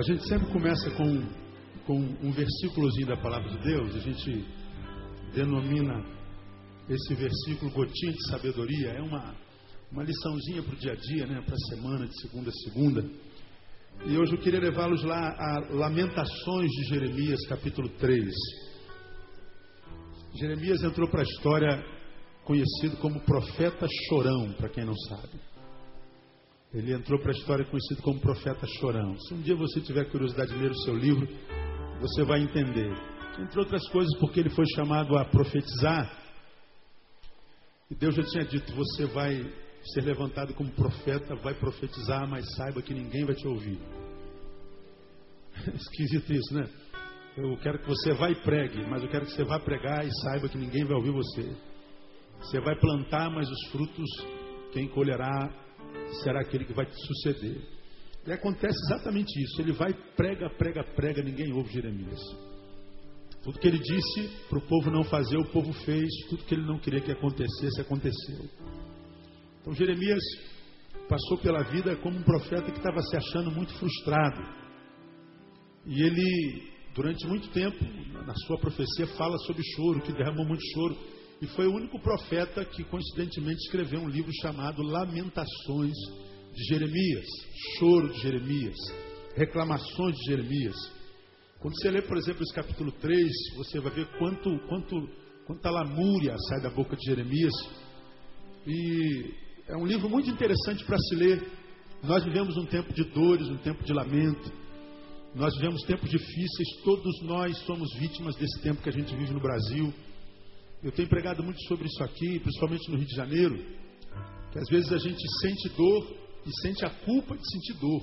A gente sempre começa com, com um versículozinho da palavra de Deus, a gente denomina esse versículo gotinha de sabedoria, é uma, uma liçãozinha para o dia a dia, né, para a semana, de segunda a segunda. E hoje eu queria levá-los lá a Lamentações de Jeremias, capítulo 3. Jeremias entrou para a história conhecido como profeta chorão, para quem não sabe. Ele entrou para a história conhecido como profeta chorão. Se um dia você tiver curiosidade de ler o seu livro, você vai entender. Entre outras coisas, porque ele foi chamado a profetizar. E Deus já tinha dito: você vai ser levantado como profeta, vai profetizar, mas saiba que ninguém vai te ouvir. Esquisito isso, né? Eu quero que você vá e pregue, mas eu quero que você vá pregar e saiba que ninguém vai ouvir você. Você vai plantar, mas os frutos, quem colherá será aquele que vai te suceder. E acontece exatamente isso. Ele vai, prega, prega, prega, ninguém ouve Jeremias. Tudo que ele disse para o povo não fazer, o povo fez. Tudo que ele não queria que acontecesse, aconteceu. Então Jeremias passou pela vida como um profeta que estava se achando muito frustrado. E ele, durante muito tempo, na sua profecia, fala sobre choro, que derramou muito choro. E foi o único profeta que, coincidentemente, escreveu um livro chamado Lamentações de Jeremias, Choro de Jeremias, Reclamações de Jeremias. Quando você lê, por exemplo, esse capítulo 3, você vai ver quanto, quanto, quanta lamúria sai da boca de Jeremias. E é um livro muito interessante para se ler. Nós vivemos um tempo de dores, um tempo de lamento. Nós vivemos tempos difíceis, todos nós somos vítimas desse tempo que a gente vive no Brasil. Eu tenho pregado muito sobre isso aqui, principalmente no Rio de Janeiro, que às vezes a gente sente dor e sente a culpa de sentir dor,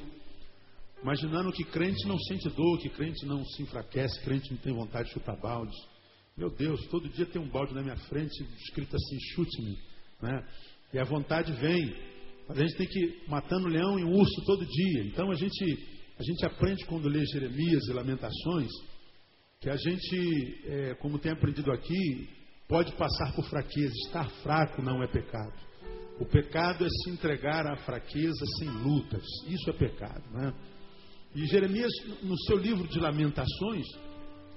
imaginando que crente não sente dor, que crente não se enfraquece, crente não tem vontade de chutar baldes. Meu Deus, todo dia tem um balde na minha frente escrito assim: chute-me. Né? E a vontade vem. Mas a gente tem que ir matando leão e urso todo dia. Então a gente, a gente aprende quando lê Jeremias e Lamentações que a gente, é, como tem aprendido aqui, pode passar por fraqueza. Estar fraco não é pecado. O pecado é se entregar à fraqueza sem lutas. Isso é pecado. Né? E Jeremias, no seu livro de Lamentações,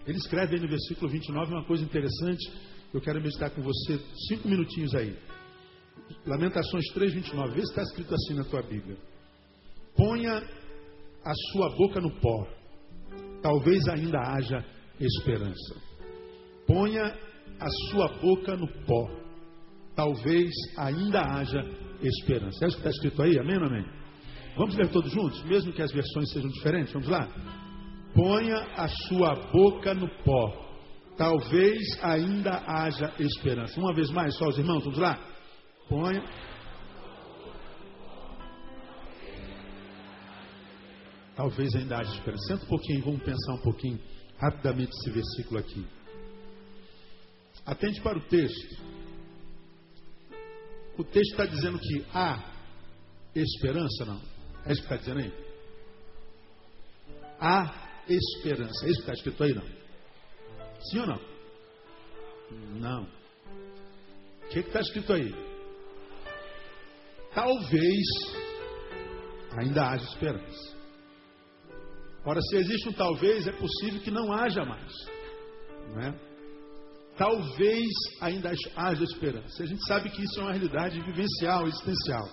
ele escreve aí no versículo 29 uma coisa interessante. Eu quero meditar com você cinco minutinhos aí. Lamentações 3, 29. Vê se está escrito assim na tua Bíblia. Ponha a sua boca no pó. Talvez ainda haja esperança. Ponha a sua boca no pó. Talvez ainda haja esperança. É isso que está escrito aí? Amém ou amém? Vamos ler todos juntos, mesmo que as versões sejam diferentes? Vamos lá? Ponha a sua boca no pó. Talvez ainda haja esperança. Uma vez mais, só os irmãos, vamos lá? Ponha. Talvez ainda haja esperança. Senta um pouquinho, vamos pensar um pouquinho rapidamente esse versículo aqui. Atente para o texto. O texto está dizendo que há esperança, não? É isso que está dizendo aí? Há esperança. É isso que está escrito aí, não? Sim ou não? Não. O que está escrito aí? Talvez ainda haja esperança. Ora, se existe um talvez, é possível que não haja mais. Não é? Talvez ainda haja esperança. A gente sabe que isso é uma realidade vivencial, existencial.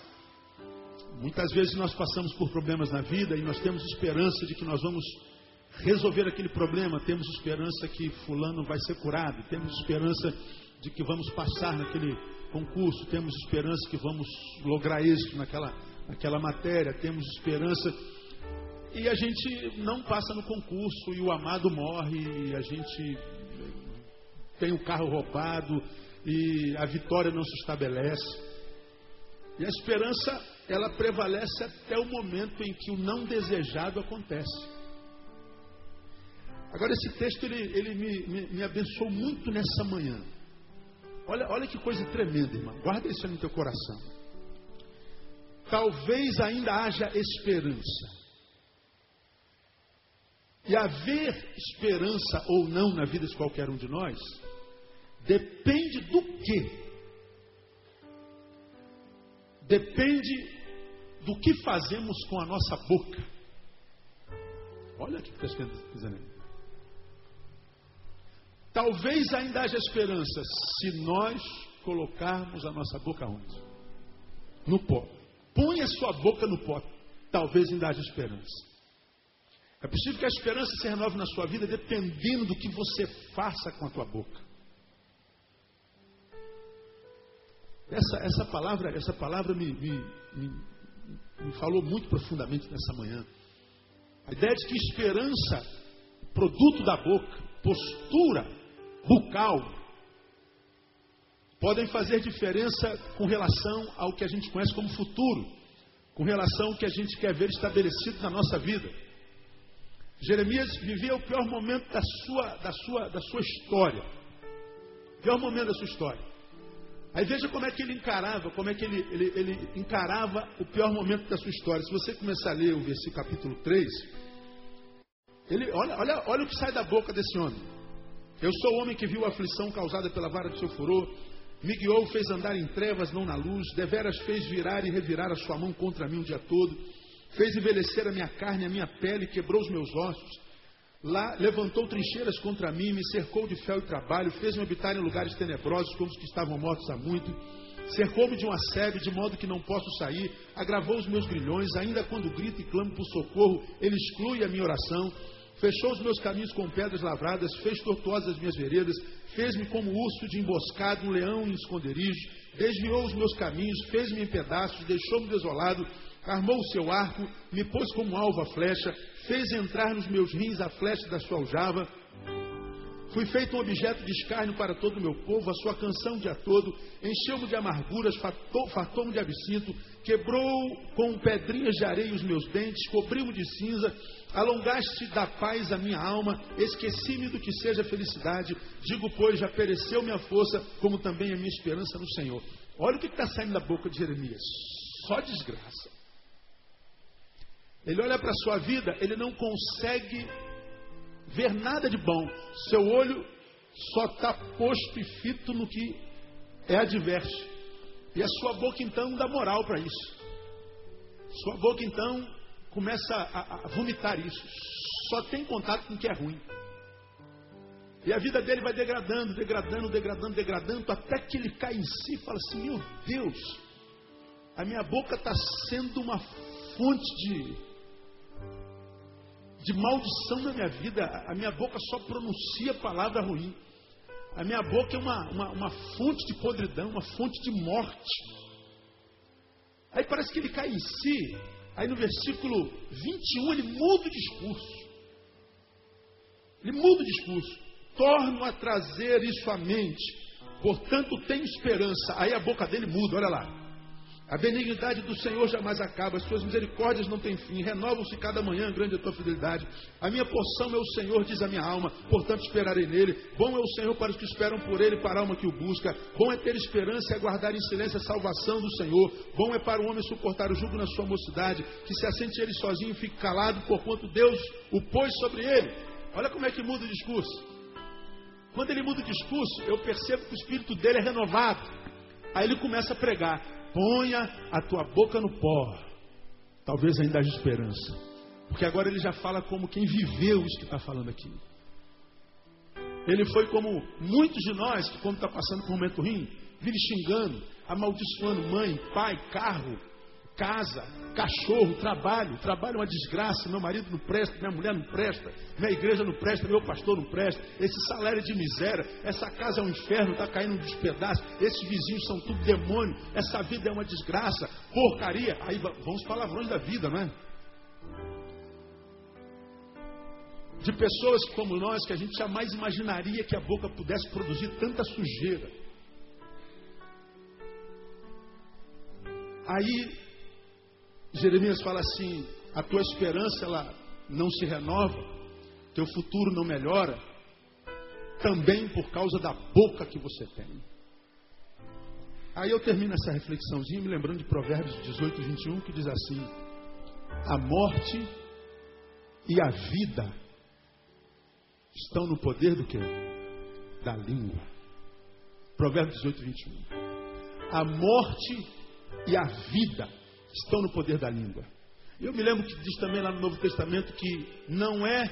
Muitas vezes nós passamos por problemas na vida e nós temos esperança de que nós vamos resolver aquele problema, temos esperança que fulano vai ser curado, temos esperança de que vamos passar naquele concurso, temos esperança que vamos lograr êxito naquela, naquela matéria, temos esperança. E a gente não passa no concurso e o amado morre e a gente tem o carro roubado e a vitória não se estabelece. E a esperança, ela prevalece até o momento em que o não desejado acontece. Agora, esse texto, ele, ele me, me, me abençoou muito nessa manhã. Olha, olha que coisa tremenda, irmão. Guarda isso no teu coração. Talvez ainda haja esperança. E haver esperança ou não na vida de qualquer um de nós Depende do quê? Depende do que fazemos com a nossa boca. Olha o que está escrito aí. Talvez ainda haja esperança se nós colocarmos a nossa boca onde? No pó. Põe a sua boca no pó. Talvez ainda haja esperança. É possível que a esperança se renove na sua vida dependendo do que você faça com a tua boca. Essa, essa palavra, essa palavra me, me, me, me falou muito profundamente nessa manhã. A ideia de que esperança, produto da boca, postura bucal, podem fazer diferença com relação ao que a gente conhece como futuro, com relação ao que a gente quer ver estabelecido na nossa vida. Jeremias vivia o pior momento da sua, da sua, da sua história. O pior momento da sua história. Aí veja como é que ele encarava, como é que ele, ele, ele encarava o pior momento da sua história. Se você começar a ler o versículo capítulo 3, ele, olha, olha, olha o que sai da boca desse homem. Eu sou o homem que viu a aflição causada pela vara do seu furor, me guiou, fez andar em trevas, não na luz, deveras fez virar e revirar a sua mão contra mim o dia todo fez envelhecer a minha carne, a minha pele, quebrou os meus ossos. Lá levantou trincheiras contra mim, me cercou de fel e trabalho, fez-me habitar em lugares tenebrosos, como os que estavam mortos há muito. Cercou-me de um assédio, de modo que não posso sair. Agravou os meus grilhões, ainda quando grito e clamo por socorro, ele exclui a minha oração. Fechou os meus caminhos com pedras lavradas, fez tortuosas as minhas veredas, fez-me como urso de emboscado, um leão em esconderijo, desviou os meus caminhos, fez-me em pedaços, deixou-me desolado, armou o seu arco, me pôs como alvo a flecha, fez entrar nos meus rins a flecha da sua aljava. Fui feito um objeto de escárnio para todo o meu povo, a sua canção o dia todo, encheu-me de amarguras, fartou-me de absinto, quebrou com pedrinhas de areia os meus dentes, cobriu-me de cinza, alongaste da paz a minha alma, esqueci-me do que seja felicidade, digo, pois, já pereceu minha força, como também a minha esperança no Senhor. Olha o que está saindo da boca de Jeremias, só desgraça. Ele olha para a sua vida, ele não consegue ver nada de bom. Seu olho só está posto e fito no que é adverso. E a sua boca então dá moral para isso. Sua boca então começa a, a, vomitar isso. Só tem contato com o que é ruim. E a vida dele vai degradando, degradando, degradando, degradando, até que ele cai em si e fala assim: Meu Deus, a minha boca está sendo uma fonte de de maldição na minha vida. A minha boca só pronuncia palavra ruim. A minha boca é uma, uma, uma fonte de podridão, uma fonte de morte. Aí parece que ele cai em si. Aí no versículo 21 ele muda o discurso. Ele muda o discurso. Torno a trazer isso à mente. Portanto, tenho esperança. Aí a boca dele muda, olha lá. A benignidade do Senhor jamais acaba, as suas misericórdias não têm fim, renovam-se cada manhã, grande é a tua fidelidade. A minha porção é o Senhor, diz a minha alma, portanto esperarei nele. Bom é o Senhor para os que esperam por ele, para a alma que o busca. Bom é ter esperança e aguardar em silêncio a salvação do Senhor. Bom é para o homem suportar o jugo na sua mocidade, que se assente ele sozinho e fique calado, porquanto Deus o pôs sobre ele. Olha como é que muda o discurso. Quando ele muda o discurso, eu percebo que o espírito dele é renovado. Aí ele começa a pregar. Ponha a tua boca no pó. Talvez ainda haja esperança. Porque agora ele já fala como quem viveu isso que está falando aqui. Ele foi como muitos de nós que, quando está passando por um momento ruim, vive xingando, amaldiçoando mãe, pai, carro, casa, cachorro, trabalho. Trabalho é uma desgraça. Meu marido não presta, minha mulher não presta, minha igreja não presta, meu pastor não presta. Esse salário é de miséria. Essa casa é um inferno, está caindo dos pedaços. Esses vizinhos são tudo demônio. Essa vida é uma desgraça, porcaria. Aí vão os palavrões da vida, não é? De pessoas como nós, que a gente jamais imaginaria que a boca pudesse produzir tanta sujeira. Aí Jeremias fala assim: a tua esperança ela não se renova, teu futuro não melhora, também por causa da boca que você tem. Aí eu termino essa reflexãozinha me lembrando de Provérbios 18, 21, que diz assim: A morte e a vida estão no poder do que? Da língua. Provérbios 18, 21. A morte e a vida estão no poder da língua. Eu me lembro que diz também lá no Novo Testamento que não é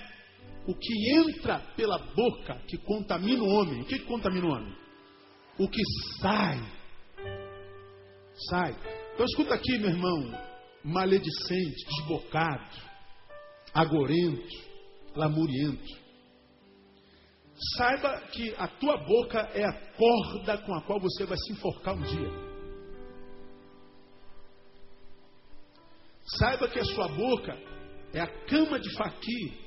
o que entra pela boca que contamina o homem. O que, que contamina o homem? O que sai. Sai. Então escuta aqui, meu irmão, maledicente, desbocado, agorento, lamuriento. Saiba que a tua boca é a corda com a qual você vai se enforcar um dia. Saiba que a sua boca é a cama de faqui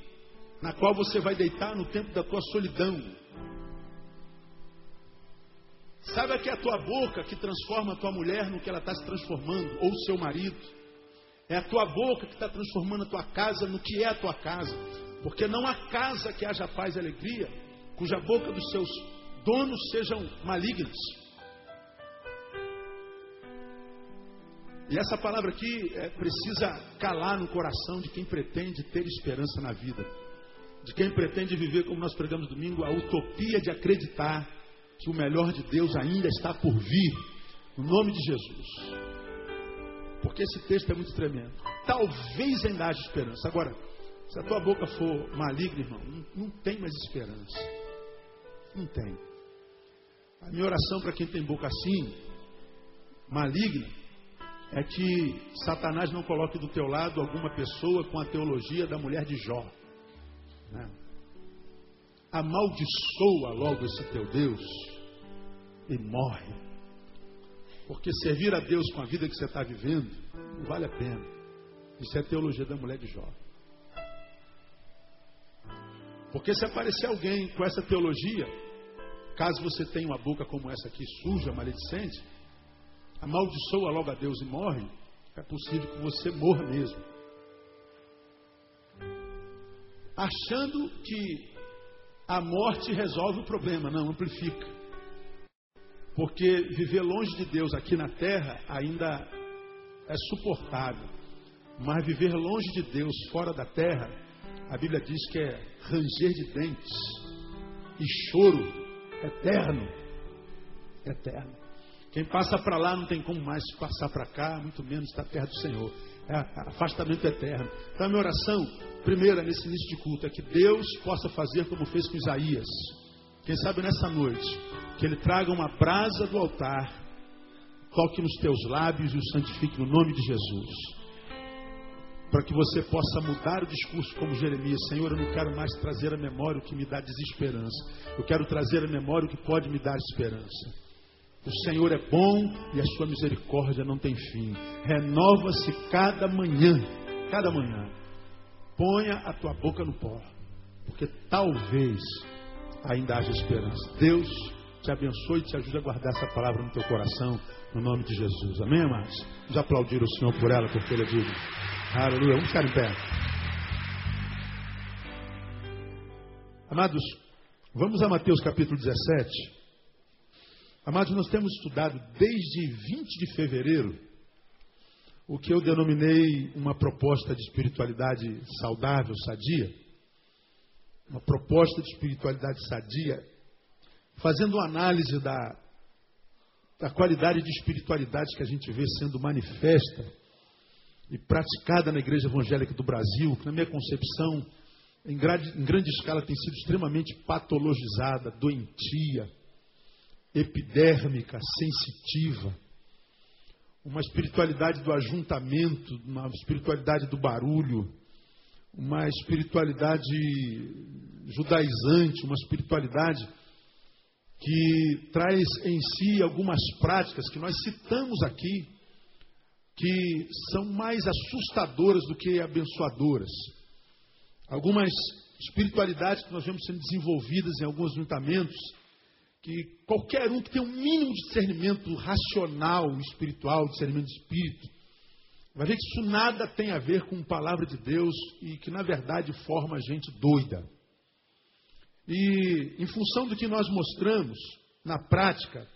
na qual você vai deitar no tempo da tua solidão. Saiba que é a tua boca que transforma a tua mulher no que ela está se transformando, ou o seu marido. É a tua boca que está transformando a tua casa no que é a tua casa. Porque não há casa que haja paz e alegria, cuja boca dos seus donos sejam malignos. E essa palavra aqui é, precisa calar no coração de quem pretende ter esperança na vida. De quem pretende viver, como nós pregamos domingo, a utopia de acreditar que o melhor de Deus ainda está por vir. No nome de Jesus. Porque esse texto é muito tremendo. Talvez ainda haja esperança. Agora, se a tua boca for maligna, irmão, não, não tem mais esperança. Não tem. A minha oração para quem tem boca assim, maligna, é que Satanás não coloque do teu lado alguma pessoa com a teologia da mulher de Jó. Né? Amaldiçoa logo esse teu Deus e morre. Porque servir a Deus com a vida que você está vivendo não vale a pena. Isso é teologia da mulher de Jó. Porque se aparecer alguém com essa teologia, caso você tenha uma boca como essa aqui, suja, maledicente, amaldiçoa logo a Deus e morre, é possível que você morra mesmo. Achando que a morte resolve o problema, não, amplifica. Porque viver longe de Deus aqui na terra ainda é suportável. Mas viver longe de Deus fora da terra, a Bíblia diz que é ranger de dentes e choro eterno. Eterno. Quem passa para lá não tem como mais passar para cá, muito menos estar perto do Senhor. É afastamento eterno. Então a minha oração, primeira nesse início de culto, é que Deus possa fazer como fez com Isaías. Quem sabe nessa noite, que Ele traga uma brasa do altar, toque nos teus lábios e o santifique no nome de Jesus. Para que você possa mudar o discurso como Jeremias, Senhor, eu não quero mais trazer à memória o que me dá desesperança. Eu quero trazer à memória o que pode me dar esperança. O Senhor é bom e a sua misericórdia não tem fim. Renova-se cada manhã, cada manhã. Ponha a tua boca no pó, porque talvez ainda haja esperança. Deus te abençoe e te ajude a guardar essa palavra no teu coração, no nome de Jesus. Amém, amados? Vamos aplaudir o Senhor por ela, porque Ele é digno. Aleluia. Vamos ficar em pé. Amados, vamos a Mateus capítulo 17. Amados, nós temos estudado desde 20 de fevereiro o que eu denominei uma proposta de espiritualidade saudável, sadia. Uma proposta de espiritualidade sadia, fazendo uma análise da, da qualidade de espiritualidade que a gente vê sendo manifesta e praticada na igreja evangélica do Brasil, que na minha concepção, em grande, em grande escala, tem sido extremamente patologizada, doentia, epidérmica, sensitiva, uma espiritualidade do ajuntamento, uma espiritualidade do barulho, uma espiritualidade judaizante, uma espiritualidade que traz em si algumas práticas que nós citamos aqui, que são mais assustadoras do que abençoadoras. Algumas espiritualidades que nós vemos sendo desenvolvidas em alguns juntamentos que qualquer um que tem um mínimo de discernimento racional, espiritual, discernimento de espírito, vai ver que isso nada tem a ver com a palavra de Deus e que na verdade forma a gente doida. E em função do que nós mostramos na prática,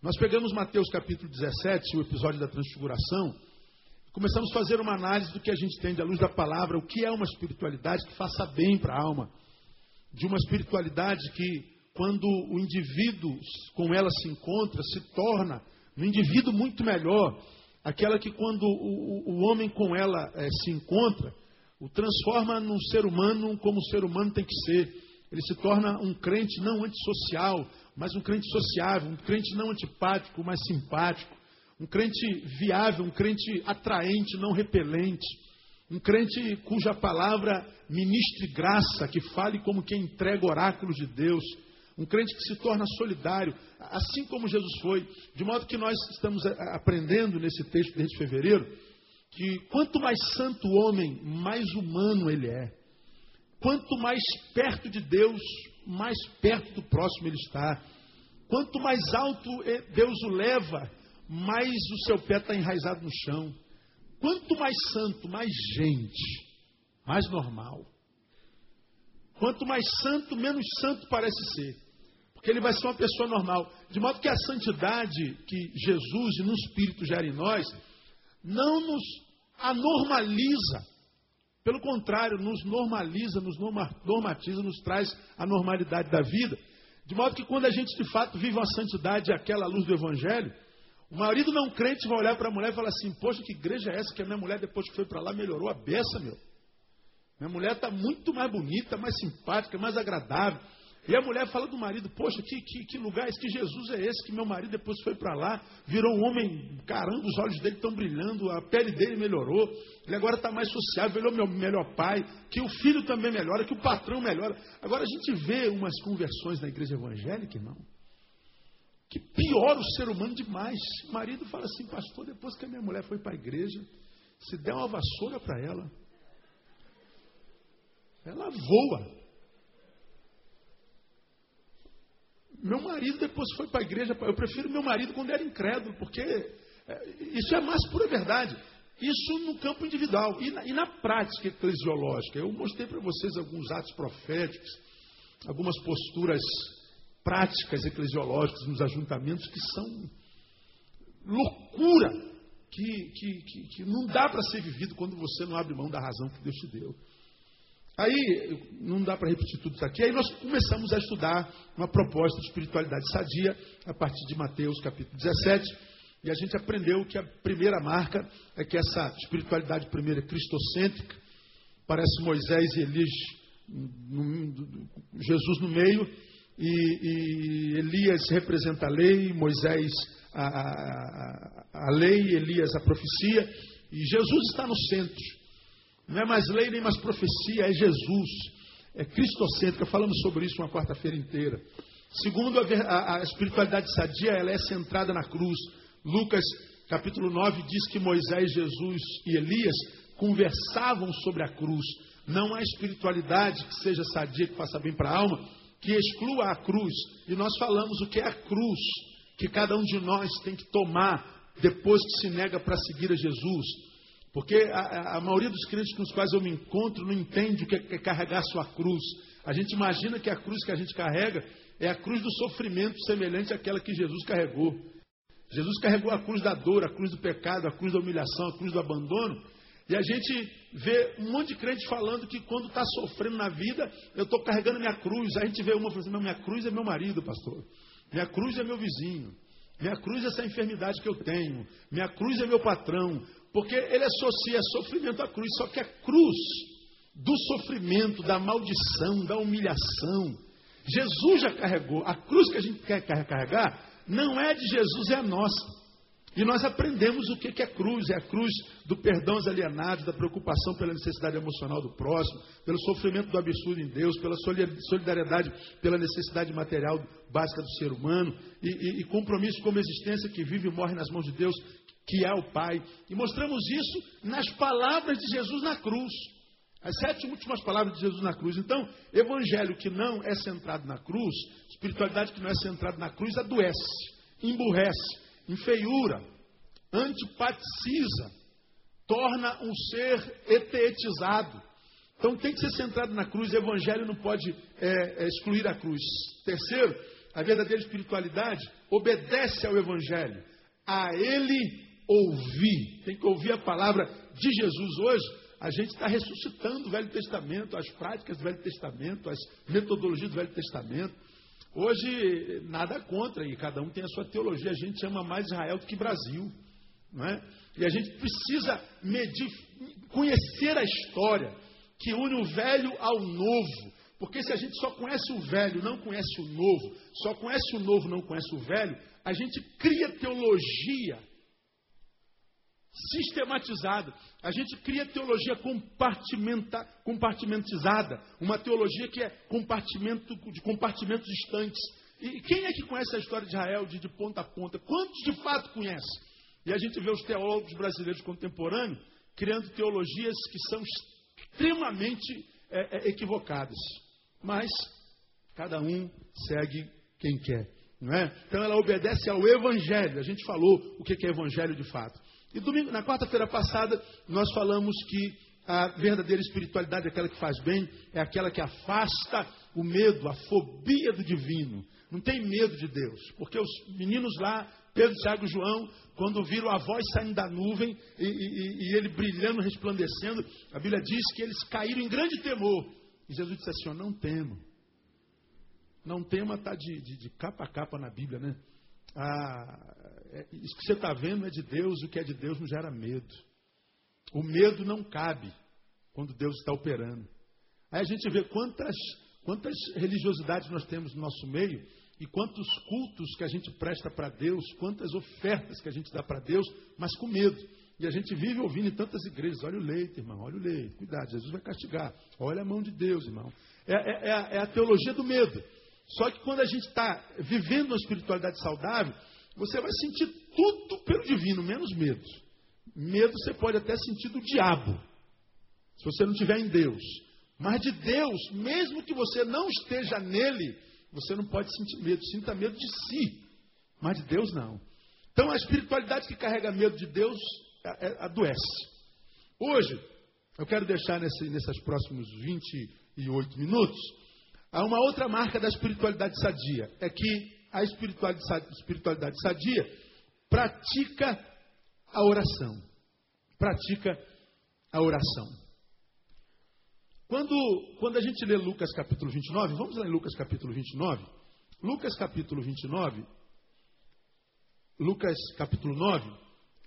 nós pegamos Mateus capítulo 17, o episódio da transfiguração, começamos a fazer uma análise do que a gente tem à luz da palavra, o que é uma espiritualidade que faça bem para a alma, de uma espiritualidade que quando o indivíduo com ela se encontra, se torna um indivíduo muito melhor, aquela que quando o, o, homem com ela é, se encontra, o transforma num ser humano como o ser humano tem que ser. Ele se torna um crente não antissocial, mas um crente sociável, um crente não antipático, mas simpático, um crente viável, um crente atraente, não repelente, um crente cuja palavra ministre graça, que fale como quem entrega oráculos de Deus, um crente que se torna solidário, assim como Jesus foi, de modo que nós estamos aprendendo nesse texto desde fevereiro, que quanto mais santo o homem, mais humano ele é. Quanto mais perto de Deus, mais perto do próximo ele está. Quanto mais alto Deus o leva, mais o seu pé está enraizado no chão. Quanto mais santo, mais gente, mais normal. Quanto mais santo, menos santo parece ser. Porque ele vai ser uma pessoa normal. De modo que a santidade que Jesus no Espírito gera em nós, não nos anormaliza. Pelo contrário, nos normaliza, nos normatiza, nos traz a normalidade da vida. De modo que quando a gente de fato vive uma santidade, aquela luz do Evangelho, o marido não crente vai olhar para a mulher e falar assim: Poxa, que igreja é essa que a minha mulher, depois que foi para lá, melhorou a beça, meu. Minha mulher está muito mais bonita, mais simpática, mais agradável. E a mulher fala do marido, poxa, que, que, que lugar é esse? Que Jesus é esse? Que meu marido depois foi para lá, virou um homem, caramba, os olhos dele estão brilhando, a pele dele melhorou, ele agora está mais sociável, ele é o meu melhor pai, que o filho também melhora, que o patrão melhora. Agora a gente vê umas conversões na igreja evangélica, irmão, que piora o ser humano demais. O marido fala assim, pastor, depois que a minha mulher foi para a igreja, se der uma vassoura para ela, ela voa. Meu marido depois foi para a igreja. Eu prefiro meu marido quando era incrédulo, porque é, isso é mais pura verdade. Isso no campo individual e na, e na prática eclesiológica. Eu mostrei para vocês alguns atos proféticos, algumas posturas práticas eclesiológicas nos ajuntamentos que são loucura, que, que, que, que não dá para ser vivido quando você não abre mão da razão que Deus te deu. Aí, não dá para repetir tudo isso aqui, aí nós começamos a estudar uma proposta de espiritualidade sadia a partir de Mateus capítulo 17, e a gente aprendeu que a primeira marca é que essa espiritualidade primeira é cristocêntrica, parece Moisés e Elias, Jesus no meio, e, e, Elias representa a lei, Moisés a, a, a lei, Elias a profecia, e Jesus está no centro. Não é mais lei nem mais profecia, é Jesus. É cristocêntrica. Falamos sobre isso uma quarta-feira inteira. Segundo, a, a, a, espiritualidade sadia, ela é centrada na cruz. Lucas, capítulo 9, diz que Moisés, Jesus e Elias conversavam sobre a cruz. Não há espiritualidade que seja sadia, que faça bem para a alma, que exclua a cruz. E nós falamos o que é a cruz, que cada um de nós tem que tomar depois que se nega para seguir a Jesus. Porque a, a, maioria dos crentes com os quais eu me encontro não entende o que é carregar sua cruz. A gente imagina que a cruz que a gente carrega é a cruz do sofrimento semelhante àquela que Jesus carregou. Jesus carregou a cruz da dor, a cruz do pecado, a cruz da humilhação, a cruz do abandono. E a gente vê um monte de crente falando que quando está sofrendo na vida, eu estou carregando minha cruz. A gente vê uma falando assim, minha cruz é meu marido, pastor. Minha cruz é meu vizinho. Minha cruz é essa enfermidade que eu tenho. Minha cruz é meu patrão. Porque ele associa sofrimento à cruz, só que a cruz do sofrimento, da maldição, da humilhação, Jesus já carregou. A cruz que a gente quer carregar não é de Jesus, é a nossa. E nós aprendemos o que é cruz: é a cruz do perdão aos alienados, da preocupação pela necessidade emocional do próximo, pelo sofrimento do absurdo em Deus, pela solidariedade pela necessidade material básica do ser humano, e, e, e compromisso com uma existência que vive e morre nas mãos de Deus, que é o Pai. E mostramos isso nas palavras de Jesus na cruz. As sete últimas palavras de Jesus na cruz. Então, evangelho que não é centrado na cruz, espiritualidade que não é centrada na cruz, adoece, emburrece, enfeiura, antipaticiza, torna um ser etetizado. Então tem que ser centrado na cruz, o evangelho não pode é, é, excluir a cruz. Terceiro, a verdadeira espiritualidade obedece ao evangelho. A ele ouvir, tem que ouvir a palavra de Jesus hoje. A gente está ressuscitando o Velho Testamento, as práticas do Velho Testamento, as metodologias do Velho Testamento. Hoje, nada contra, e cada um tem a sua teologia. A gente ama mais Israel do que Brasil. Não é? E a gente precisa medir, conhecer a história que une o velho ao novo. Porque se a gente só conhece o velho, não conhece o novo, só conhece o novo, não conhece o velho, a gente cria teologia sistematizada. A gente cria teologia compartimenta, compartimentizada, uma teologia que é compartimento de compartimentos distantes. E quem é que conhece a história de Israel de, de ponta a ponta? Quantos de fato conhecem? E a gente vê os teólogos brasileiros contemporâneos criando teologias que são extremamente é, é, equivocadas. Mas cada um segue quem quer. Não é? Então ela obedece ao Evangelho. A gente falou o que é Evangelho de fato. E domingo, na quarta-feira passada, nós falamos que a verdadeira espiritualidade, aquela que faz bem, é aquela que afasta o medo, a fobia do divino. Não tem medo de Deus, porque os meninos lá, Pedro, Tiago e João, quando viram a voz saindo da nuvem e, e, e, ele brilhando, resplandecendo, a Bíblia diz que eles caíram em grande temor. E Jesus disse assim: ó, Não temo. Não tema está de, de, de, capa a capa na Bíblia, né? Ah, é, isso que você está vendo é de Deus, o que é de Deus não gera medo. O medo não cabe quando Deus está operando. Aí a gente vê quantas, quantas religiosidades nós temos no nosso meio e quantos cultos que a gente presta para Deus, quantas ofertas que a gente dá para Deus, mas com medo. E a gente vive ouvindo em tantas igrejas: olha o leite, irmão, olha o leite, cuidado, Jesus vai castigar. Olha a mão de Deus, irmão. É, é, é, a, é a teologia do medo. Só que quando a gente está vivendo uma espiritualidade saudável, você vai sentir tudo pelo divino, menos medo. Medo você pode até sentir do diabo, se você não estiver em Deus. Mas de Deus, mesmo que você não esteja nele, você não pode sentir medo. Sinta medo de si, mas de Deus não. Então a espiritualidade que carrega medo de Deus é, é, adoece. Hoje, eu quero deixar nesse, nesses próximos 28 minutos, há uma outra marca da espiritualidade sadia. É que a espiritualidade, sadia pratica a oração. Pratica a oração. Quando, quando a gente lê Lucas capítulo 29, vamos lá em Lucas capítulo 29. Lucas capítulo 29, Lucas capítulo 9,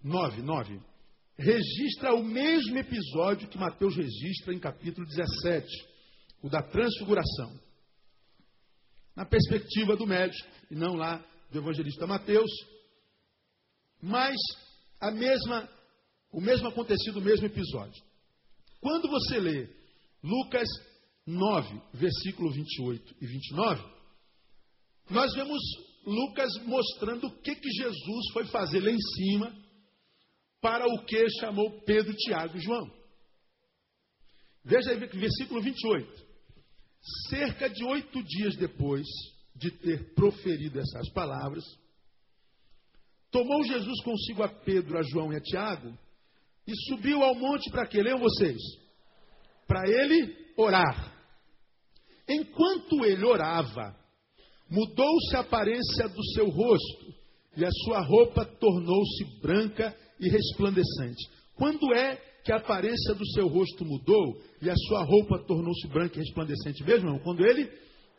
9, 9, registra o mesmo episódio que Mateus registra em capítulo 17, o da transfiguração na perspectiva do médico e não lá do evangelista Mateus. Mas a mesma, o mesmo acontecido, o mesmo episódio. Quando você lê Lucas 9, versículo 28 e 29, nós vemos Lucas mostrando o que, que Jesus foi fazer lá em cima para o que chamou Pedro, Tiago e João. Veja aí, versículo 28. Cerca de oito dias depois de ter proferido essas palavras, tomou Jesus consigo a Pedro, a João e a Tiago e subiu ao monte para que? Leiam vocês. Para ele orar. Enquanto ele orava, mudou-se a aparência do seu rosto e a sua roupa tornou-se branca e resplandecente. Quando é que a aparência do seu rosto mudou e a sua roupa tornou-se branca e resplandecente. Veja, irmão, quando ele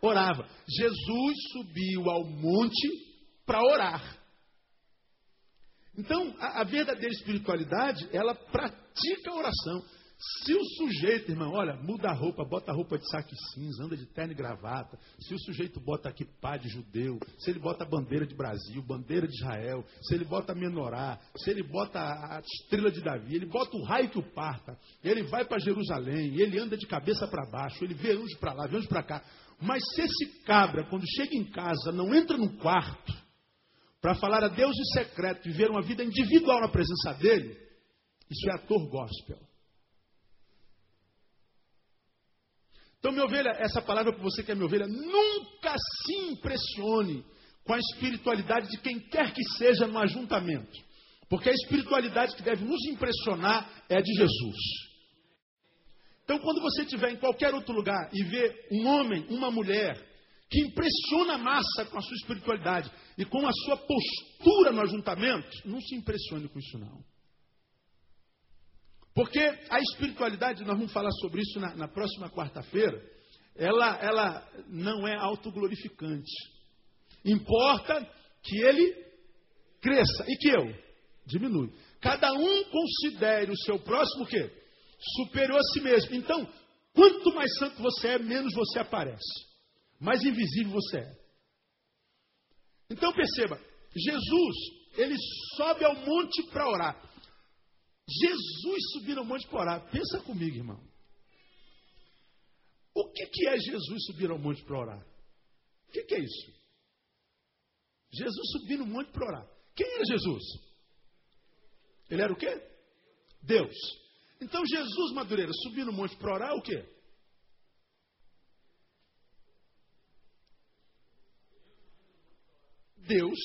orava. Jesus subiu ao monte para orar. Então, a, a, verdadeira espiritualidade, ela pratica a oração. Se o sujeito, irmão, olha, muda a roupa, bota a roupa de saque cinza, anda de terno e gravata, se o sujeito bota aqui pá de judeu, se ele bota a bandeira de Brasil, bandeira de Israel, se ele bota a menorá, se ele bota a estrela de Davi, ele bota o raio que o parta, ele vai para Jerusalém, ele anda de cabeça para baixo, ele vê uns para lá, vê uns para cá. Mas se esse cabra, quando chega em casa, não entra no quarto para falar a Deus em secreto, viver uma vida individual na presença dele, isso é ator gospel. Então, minha ovelha, essa palavra para você que é minha ovelha, nunca se impressione com a espiritualidade de quem quer que seja no ajuntamento. Porque a espiritualidade que deve nos impressionar é a de Jesus. Então, quando você estiver em qualquer outro lugar e vê um homem, uma mulher, que impressiona a massa com a sua espiritualidade e com a sua postura no ajuntamento, não se impressione com isso não. Porque a espiritualidade, nós vamos falar sobre isso na, na próxima quarta-feira, ela, ela não é autoglorificante. Importa que ele cresça e que eu diminui. Cada um considere o seu próximo o quê? Superior a si mesmo. Então, quanto mais santo você é, menos você aparece. Mais invisível você é. Então perceba, Jesus, ele sobe ao monte para orar. Jesus subir ao monte para orar. Pensa comigo, irmão. O que, que é Jesus subir ao monte para orar? O que, que é isso? Jesus subir no monte para orar. Quem era Jesus? Ele era o quê? Deus. Então Jesus, Madureira, subir no monte para orar o quê? Deus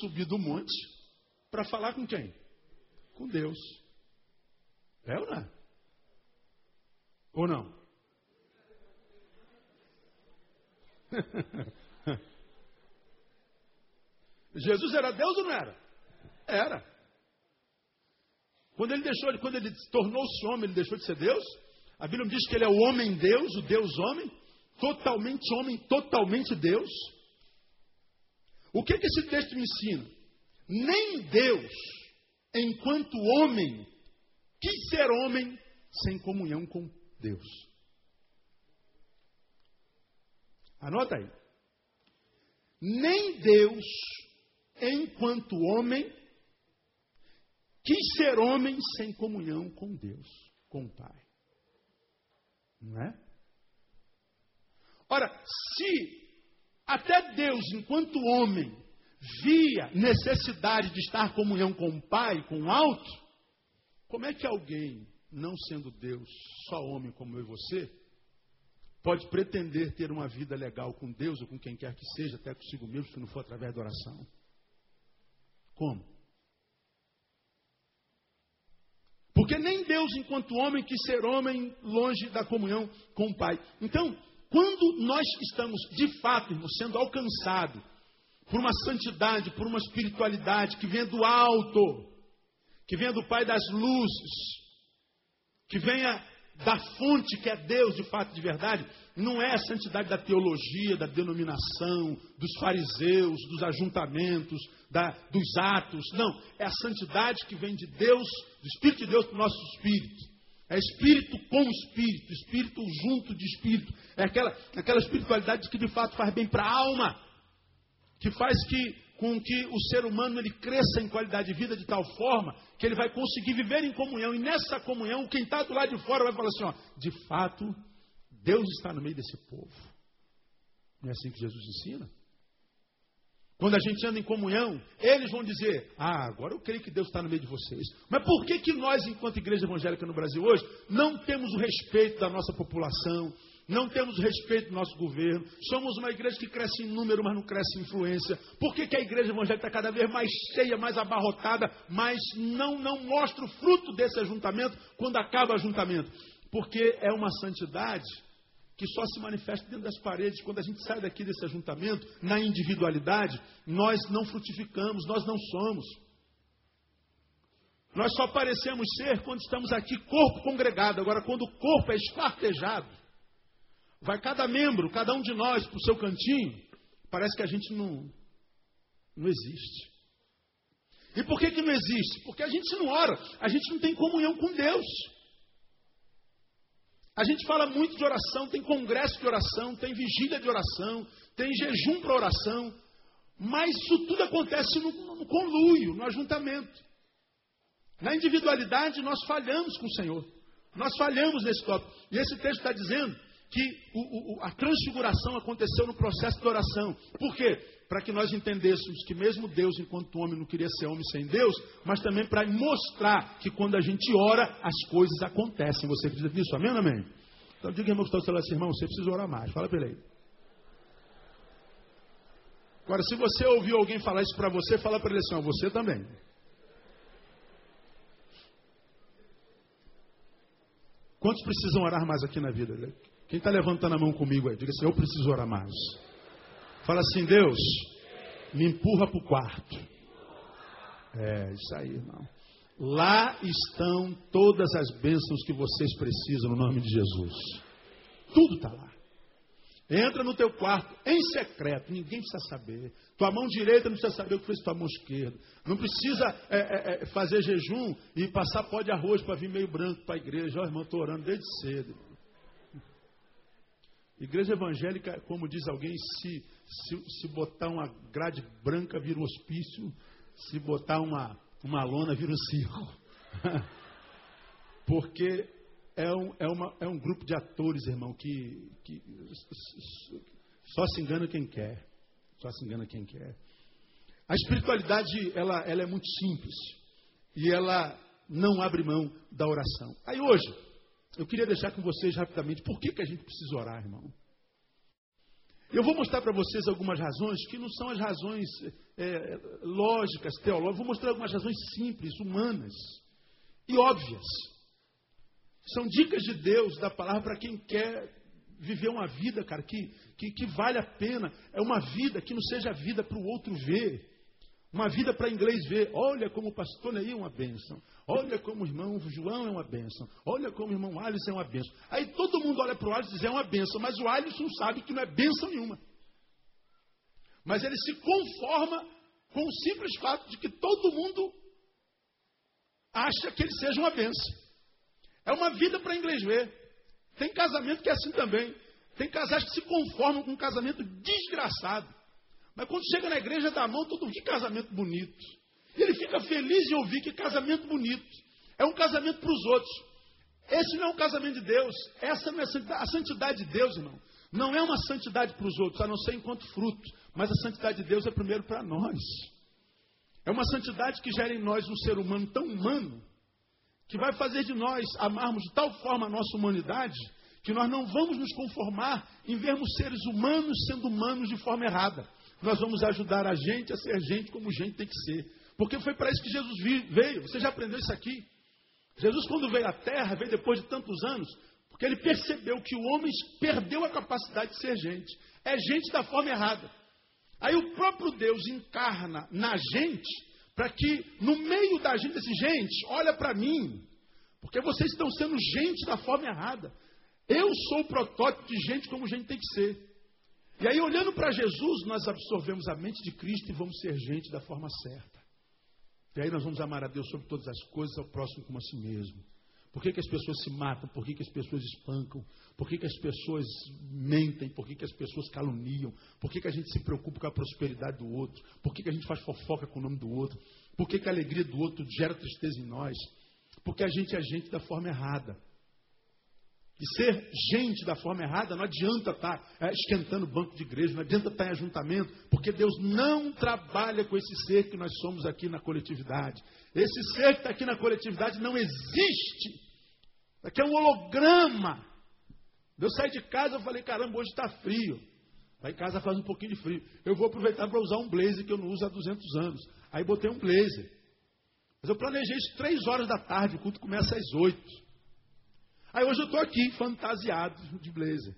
subiu do monte para falar com quem? Com Deus. É ou não? É? Ou não? Jesus era Deus ou não era? Era. Quando ele deixou, quando ele tornou-se homem, ele deixou de ser Deus. A Bíblia diz que ele é o homem Deus, o Deus homem, totalmente homem, totalmente Deus. O que, que esse texto me ensina? Nem Deus, enquanto homem, quis ser homem sem comunhão com Deus. Anota aí. Nem Deus, enquanto homem, quis ser homem sem comunhão com Deus, com o Pai. Não é? Ora, se até Deus, enquanto homem, via necessidade de estar em comunhão com o Pai, com o alto, como é que alguém, não sendo Deus, só homem como eu e você, pode pretender ter uma vida legal com Deus ou com quem quer que seja, até consigo mesmo, se não for através da oração? Como? Porque nem Deus, enquanto homem, quis ser homem longe da comunhão com o Pai. Então, quando nós estamos, de fato, irmão, sendo alcançados por uma santidade, por uma espiritualidade que vem do alto, que vem do Pai das luzes, que venha da fonte que é Deus de fato de verdade, não é a santidade da teologia, da denominação, dos fariseus, dos ajuntamentos, da, dos atos. Não, é a santidade que vem de Deus, do Espírito de Deus para o nosso espírito. É espírito com espírito, espírito junto de espírito. É aquela, aquela espiritualidade que de fato faz bem para a alma, que faz que, com que o ser humano ele cresça em qualidade de vida de tal forma que ele vai conseguir viver em comunhão. E nessa comunhão, quem está do lado de fora vai falar assim: ó, de fato, Deus está no meio desse povo. Não é assim que Jesus ensina? Quando a gente anda em comunhão, eles vão dizer: Ah, agora eu creio que Deus está no meio de vocês. Mas por que, que nós, enquanto igreja evangélica no Brasil hoje, não temos o respeito da nossa população, não temos respeito do nosso governo? Somos uma igreja que cresce em número, mas não cresce em influência. Por que, que a igreja evangélica está cada vez mais cheia, mais abarrotada, mas não, não mostra o fruto desse ajuntamento quando acaba o ajuntamento? Porque é uma santidade que só se manifesta dentro das paredes. Quando a gente sai daqui desse ajuntamento, na individualidade, nós não frutificamos, nós não somos. Nós só parecemos ser quando estamos aqui, corpo congregado. Agora, quando o corpo é espartejado, vai cada membro, cada um de nós, para o seu cantinho, parece que a gente não, não existe. E por que, que não existe? Porque a gente não ora, a gente não tem comunhão com Deus. A gente fala muito de oração, tem congresso de oração, tem vigília de oração, tem jejum para oração, mas isso tudo acontece no, no conluio, no ajuntamento. Na individualidade, nós falhamos com o Senhor. Nós falhamos nesse tópico. E esse texto está dizendo que o, o, a transfiguração aconteceu no processo de oração. Por quê? Para que nós entendêssemos que mesmo Deus, enquanto homem, não queria ser homem sem Deus, mas também para mostrar que quando a gente ora, as coisas acontecem. Você precisa disso, amém amém? Então diga, irmão, que está assim, irmão, você precisa orar mais. Fala para ele aí. Agora, se você ouviu alguém falar isso para você, fala para ele assim, você também. Quantos precisam orar mais aqui na vida? Quem está levantando a mão comigo aí? Diga assim: Eu preciso orar mais. Fala assim: Deus, me empurra para o quarto. É, isso aí, irmão. Lá estão todas as bênçãos que vocês precisam no nome de Jesus. Tudo está lá. Entra no teu quarto, em secreto, ninguém precisa saber. Tua mão direita não precisa saber o que fez tua mão esquerda. Não precisa é, é, é fazer jejum e passar pó de arroz para vir meio branco para a igreja. Ó, oh, irmão, estou orando desde cedo. Igreja evangélica, como diz alguém, se, se, se botar uma grade branca vira um hospício, se botar uma, uma lona vira um circo. Porque é um, é, uma, é um grupo de atores, irmão, que, que só se engana quem quer. Só se engana quem quer. A espiritualidade, ela, ela é muito simples. E ela não abre mão da oração. Aí hoje, eu queria deixar com vocês rapidamente por que, que a gente precisa orar, irmão. Eu vou mostrar para vocês algumas razões que não são as razões é, lógicas, teológicas. Vou mostrar algumas razões simples, humanas e óbvias. São dicas de Deus, da palavra, para quem quer viver uma vida, cara, que, que, que vale a pena. É uma vida que não seja vida para o outro ver. Uma vida para inglês ver. Olha como o pastor Neil é uma bênção. Olha como o irmão João é uma bênção. Olha como o irmão Alisson é uma bênção. Aí todo mundo olha para o Alisson e diz é uma bênção. Mas o Alisson sabe que não é bênção nenhuma. Mas ele se conforma com o simples fato de que todo mundo acha que ele seja uma bênção. É uma vida para inglês ver. Tem casamento que é assim também. Tem casais que se conformam com um casamento desgraçado. Mas quando chega na igreja dá a mão, todo que casamento bonito. E ele fica feliz em ouvir que casamento bonito. É um casamento para os outros. Esse não é um casamento de Deus. Essa não é a santidade. A santidade de Deus, irmão, não é uma santidade para os outros, a não ser enquanto fruto. Mas a santidade de Deus é primeiro para nós. É uma santidade que gera em nós um ser humano tão humano que vai fazer de nós amarmos de tal forma a nossa humanidade que nós não vamos nos conformar em vermos seres humanos sendo humanos de forma errada. Nós vamos ajudar a gente a ser gente como gente tem que ser. Porque foi para isso que Jesus veio. Você já aprendeu isso aqui? Jesus, quando veio à Terra, veio depois de tantos anos, porque ele percebeu que o homem perdeu a capacidade de ser gente. É gente da forma errada. Aí o próprio Deus encarna na gente para que no meio da gente, desse gente, olha para mim, porque vocês estão sendo gente da forma errada. Eu sou o protótipo de gente como gente tem que ser. E aí, olhando para Jesus, nós absorvemos a mente de Cristo e vamos ser gente da forma certa. E aí nós vamos amar a Deus sobre todas as coisas, ao próximo como a si mesmo. Por que, que as pessoas se matam? Por que, que as pessoas espancam? Por que, que as pessoas mentem? Por que, que as pessoas caluniam? Por que, que a gente se preocupa com a prosperidade do outro? Por que, que a gente faz fofoca com o nome do outro? Por que, que a alegria do outro gera tristeza em nós? Porque a gente é gente da forma errada. E ser gente da forma errada não adianta estar é, esquentando banco de igreja, não adianta estar em ajuntamento, porque Deus não trabalha com esse ser que nós somos aqui na coletividade. Esse ser que está aqui na coletividade não existe. Aqui é um holograma. Eu saí de casa e falei, caramba, hoje está frio. Lá em casa faz um pouquinho de frio. Eu vou aproveitar para usar um blazer que eu não uso há 200 anos. Aí botei um blazer. Mas eu planejei isso três horas da tarde, o culto começa às oito. Aí hoje eu estou aqui, fantasiado de blazer.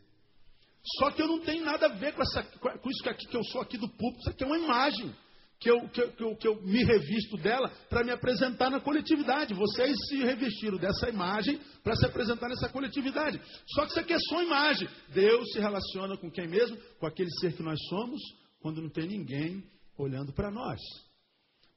Só que eu não tenho nada a ver com, essa, com isso que, aqui, que eu sou aqui do público. Isso aqui é uma imagem que eu, que, que eu, que eu me revisto dela para me apresentar na coletividade. Vocês se revestiram dessa imagem para se apresentar nessa coletividade. Só que isso aqui é só imagem. Deus se relaciona com quem mesmo? Com aquele ser que nós somos, quando não tem ninguém olhando para nós.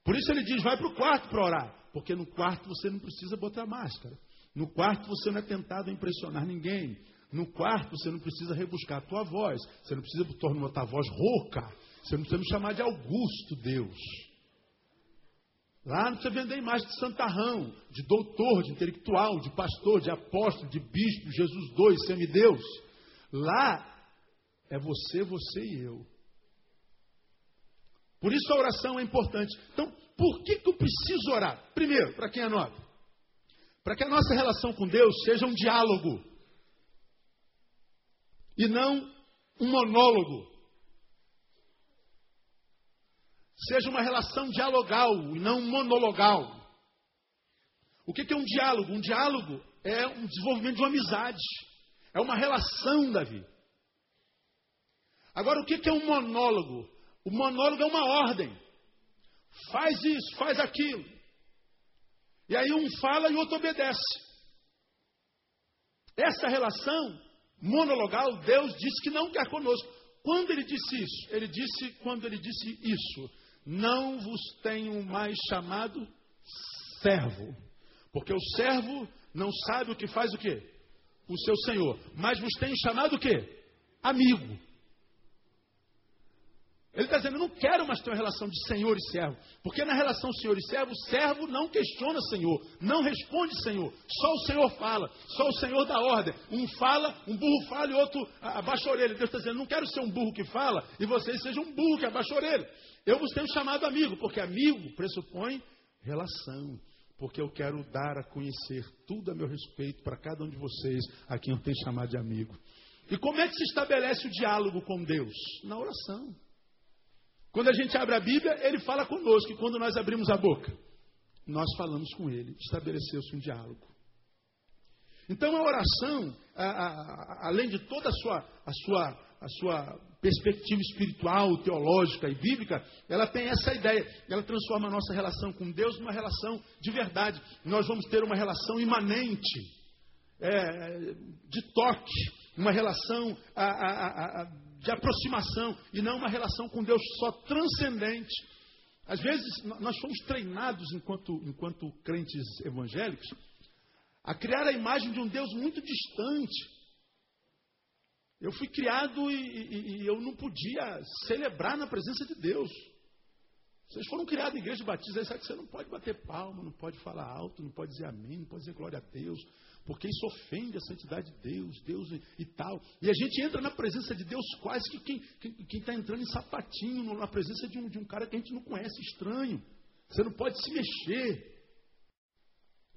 Por isso ele diz: vai para o quarto para orar. Porque no quarto você não precisa botar máscara. No quarto você não é tentado a impressionar ninguém. No quarto você não precisa rebuscar a tua voz. Você não precisa tornar a tua voz rouca. Você não precisa me chamar de Augusto Deus. Lá não precisa vender imagem de santarrão, de doutor, de intelectual, de pastor, de apóstolo, de bispo, Jesus dois, semideus. Lá é você, você e eu. Por isso a oração é importante. Então, por que, que eu preciso orar? Primeiro, para quem é nobre, para que a nossa relação com Deus seja um diálogo e não um monólogo. seja uma relação dialogal e não monologal. O que é um diálogo? Um diálogo é um desenvolvimento de uma amizade, é uma relação, Davi. Agora, o que é um monólogo? O monólogo é uma ordem. Faz isso, faz aquilo. E aí um fala e o outro obedece. Essa relação monologal, Deus disse que não quer conosco. Quando ele disse isso? Ele disse, quando ele disse isso, não vos tenho mais chamado servo, porque o servo não sabe o que faz o quê? O seu senhor, mas vos tenho chamado o quê? Amigo. Ele está dizendo, eu não quero mais ter uma relação de senhor e servo. Porque na relação senhor e servo, o servo não questiona senhor, não responde senhor. Só o senhor fala, só o senhor dá ordem. Um fala, um burro fala e outro abaixa a orelha. Deus está dizendo, não quero ser um burro que fala e vocês sejam um burro que abaixa a orelha. Eu vos tenho chamado amigo, porque amigo pressupõe relação. Porque eu quero dar a conhecer tudo a meu respeito para cada um de vocês a quem eu tenho chamado de amigo. E como é que se estabelece o diálogo com Deus? Na oração. Quando a gente abre a Bíblia, ele fala conosco. E quando nós abrimos a boca, nós falamos com ele. Estabeleceu-se um diálogo. Então a oração, a, a, além de toda a sua, a, sua, a sua perspectiva espiritual, teológica e bíblica, ela tem essa ideia. Ela transforma a nossa relação com Deus numa relação de verdade. Nós vamos ter uma relação imanente, é, de toque, uma relação a, de aproximação e não uma relação com Deus só transcendente. Às vezes, nós fomos treinados, enquanto, enquanto crentes evangélicos, a criar a imagem de um Deus muito distante. Eu fui criado e, e, e, eu não podia celebrar na presença de Deus. Vocês foram criados em igreja batista, aí sabe que você não pode bater palma, não pode falar alto, não pode dizer amém, não pode dizer glória a Deus, porque isso ofende a santidade de Deus, Deus e, e tal. E a gente entra na presença de Deus quase que quem está entrando em sapatinho, na presença de um, de um cara que a gente não conhece, estranho. Você não pode se mexer.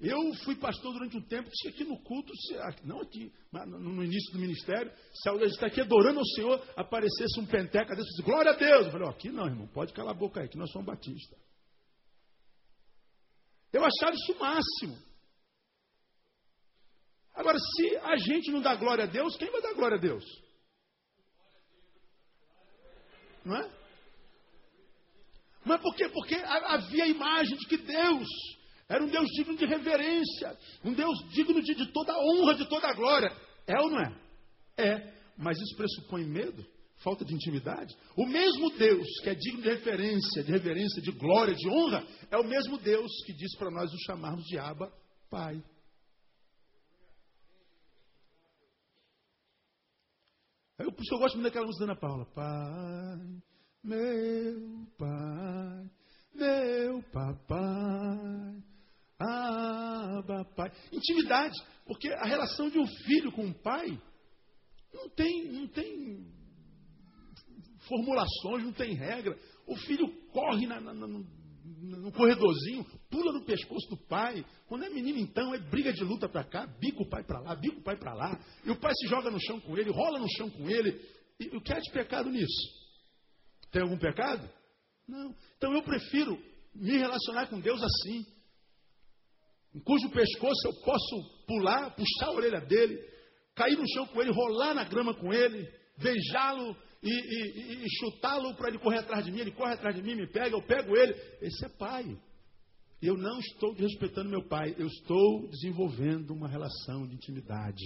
Eu fui pastor durante um tempo, disse aqui no culto, não aqui, mas no início do ministério, se a gente está aqui adorando ao Senhor, aparecesse um penteca desse, disse, glória a Deus. Eu falei, aqui não, irmão, pode calar a boca aí, que nós somos batistas. Eu achava isso o máximo. Agora, se a gente não dá glória a Deus, quem vai dar glória a Deus? Não é? Mas por quê? Porque havia a imagem de que Deus era um Deus digno de reverência, um Deus digno de, de toda honra, de toda glória. É ou não é? É. Mas isso pressupõe medo, falta de intimidade. O mesmo Deus que é digno de referência, de reverência, de glória, de honra, é o mesmo Deus que diz para nós o chamarmos de Abba, Pai. Eu, por isso eu gosto muito daquela música da Ana Paula. Pai, meu pai, meu papai, aba pai. Intimidade, porque a relação de um filho com um pai não tem, não tem formulações, não tem regra. O filho corre na, na, na, no corredorzinho, pula no pescoço do pai. Quando é menino, então, é briga de luta para cá, bica o pai para lá, bica o pai para lá. E o pai se joga no chão com ele, rola no chão com ele. E o que é de pecado nisso? Tem algum pecado? Não. Então eu prefiro me relacionar com Deus assim. Em cujo pescoço eu posso pular, puxar a orelha dele, cair no chão com ele, rolar na grama com ele, beijá-lo e, e, e chutá-lo para ele correr atrás de mim, ele corre atrás de mim, me pega, eu pego ele. Esse é pai. Eu não estou desrespeitando meu pai, eu estou desenvolvendo uma relação de intimidade.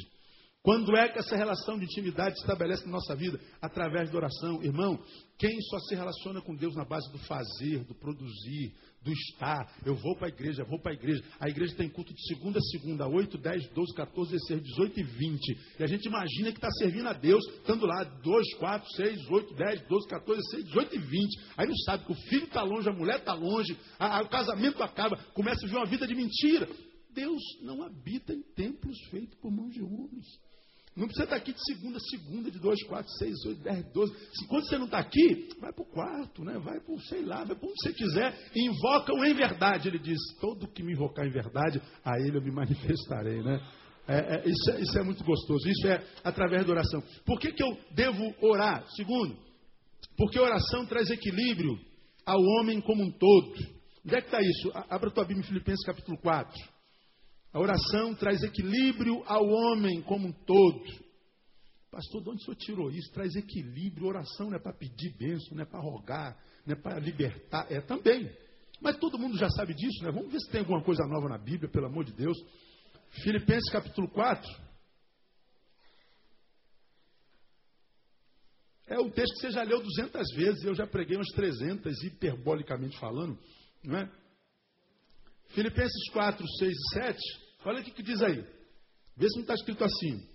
Quando é que essa relação de intimidade se estabelece na nossa vida? Através da oração. Irmão, quem só se relaciona com Deus na base do fazer, do produzir, do estar. Eu vou para a igreja, vou para a igreja. A igreja tem culto de segunda a segunda, 8, 10, 12, 14, 16, 18 e 20. E a gente imagina que está servindo a Deus, estando lá 2, 4, 6, 8, 10, 12, 14, 16, 18 e 20. Aí não sabe que o filho está longe, a mulher está longe, a, a, o casamento acaba, começa a viver uma vida de mentira. Deus não habita em templos feitos por mãos de homens. Não precisa estar aqui de segunda a segunda, de dois, quatro, seis, oito, dez, doze. Se quando você não está aqui, vai para o quarto, né? vai para sei lá, vai para onde você quiser. Invoca-o em verdade. Ele diz: todo que me invocar em verdade, a ele eu me manifestarei. Né? É, é, isso, é, isso é muito gostoso. Isso é através da oração. Por que, que eu devo orar? Segundo, porque oração traz equilíbrio ao homem como um todo. Onde é que está isso? Abra tua Bíblia em Filipenses capítulo 4. A oração traz equilíbrio ao homem como um todo. Pastor, de onde o senhor tirou isso? Traz equilíbrio. Oração não é para pedir bênção, não é para rogar, não é para libertar. É também. Mas todo mundo já sabe disso, né? Vamos ver se tem alguma coisa nova na Bíblia, pelo amor de Deus. Filipenses capítulo 4. É um texto que você já leu 200 vezes, eu já preguei umas 300, hiperbolicamente falando, não é? Filipenses 4, 6 e 7, olha o que, que diz aí. Vê se não está escrito assim.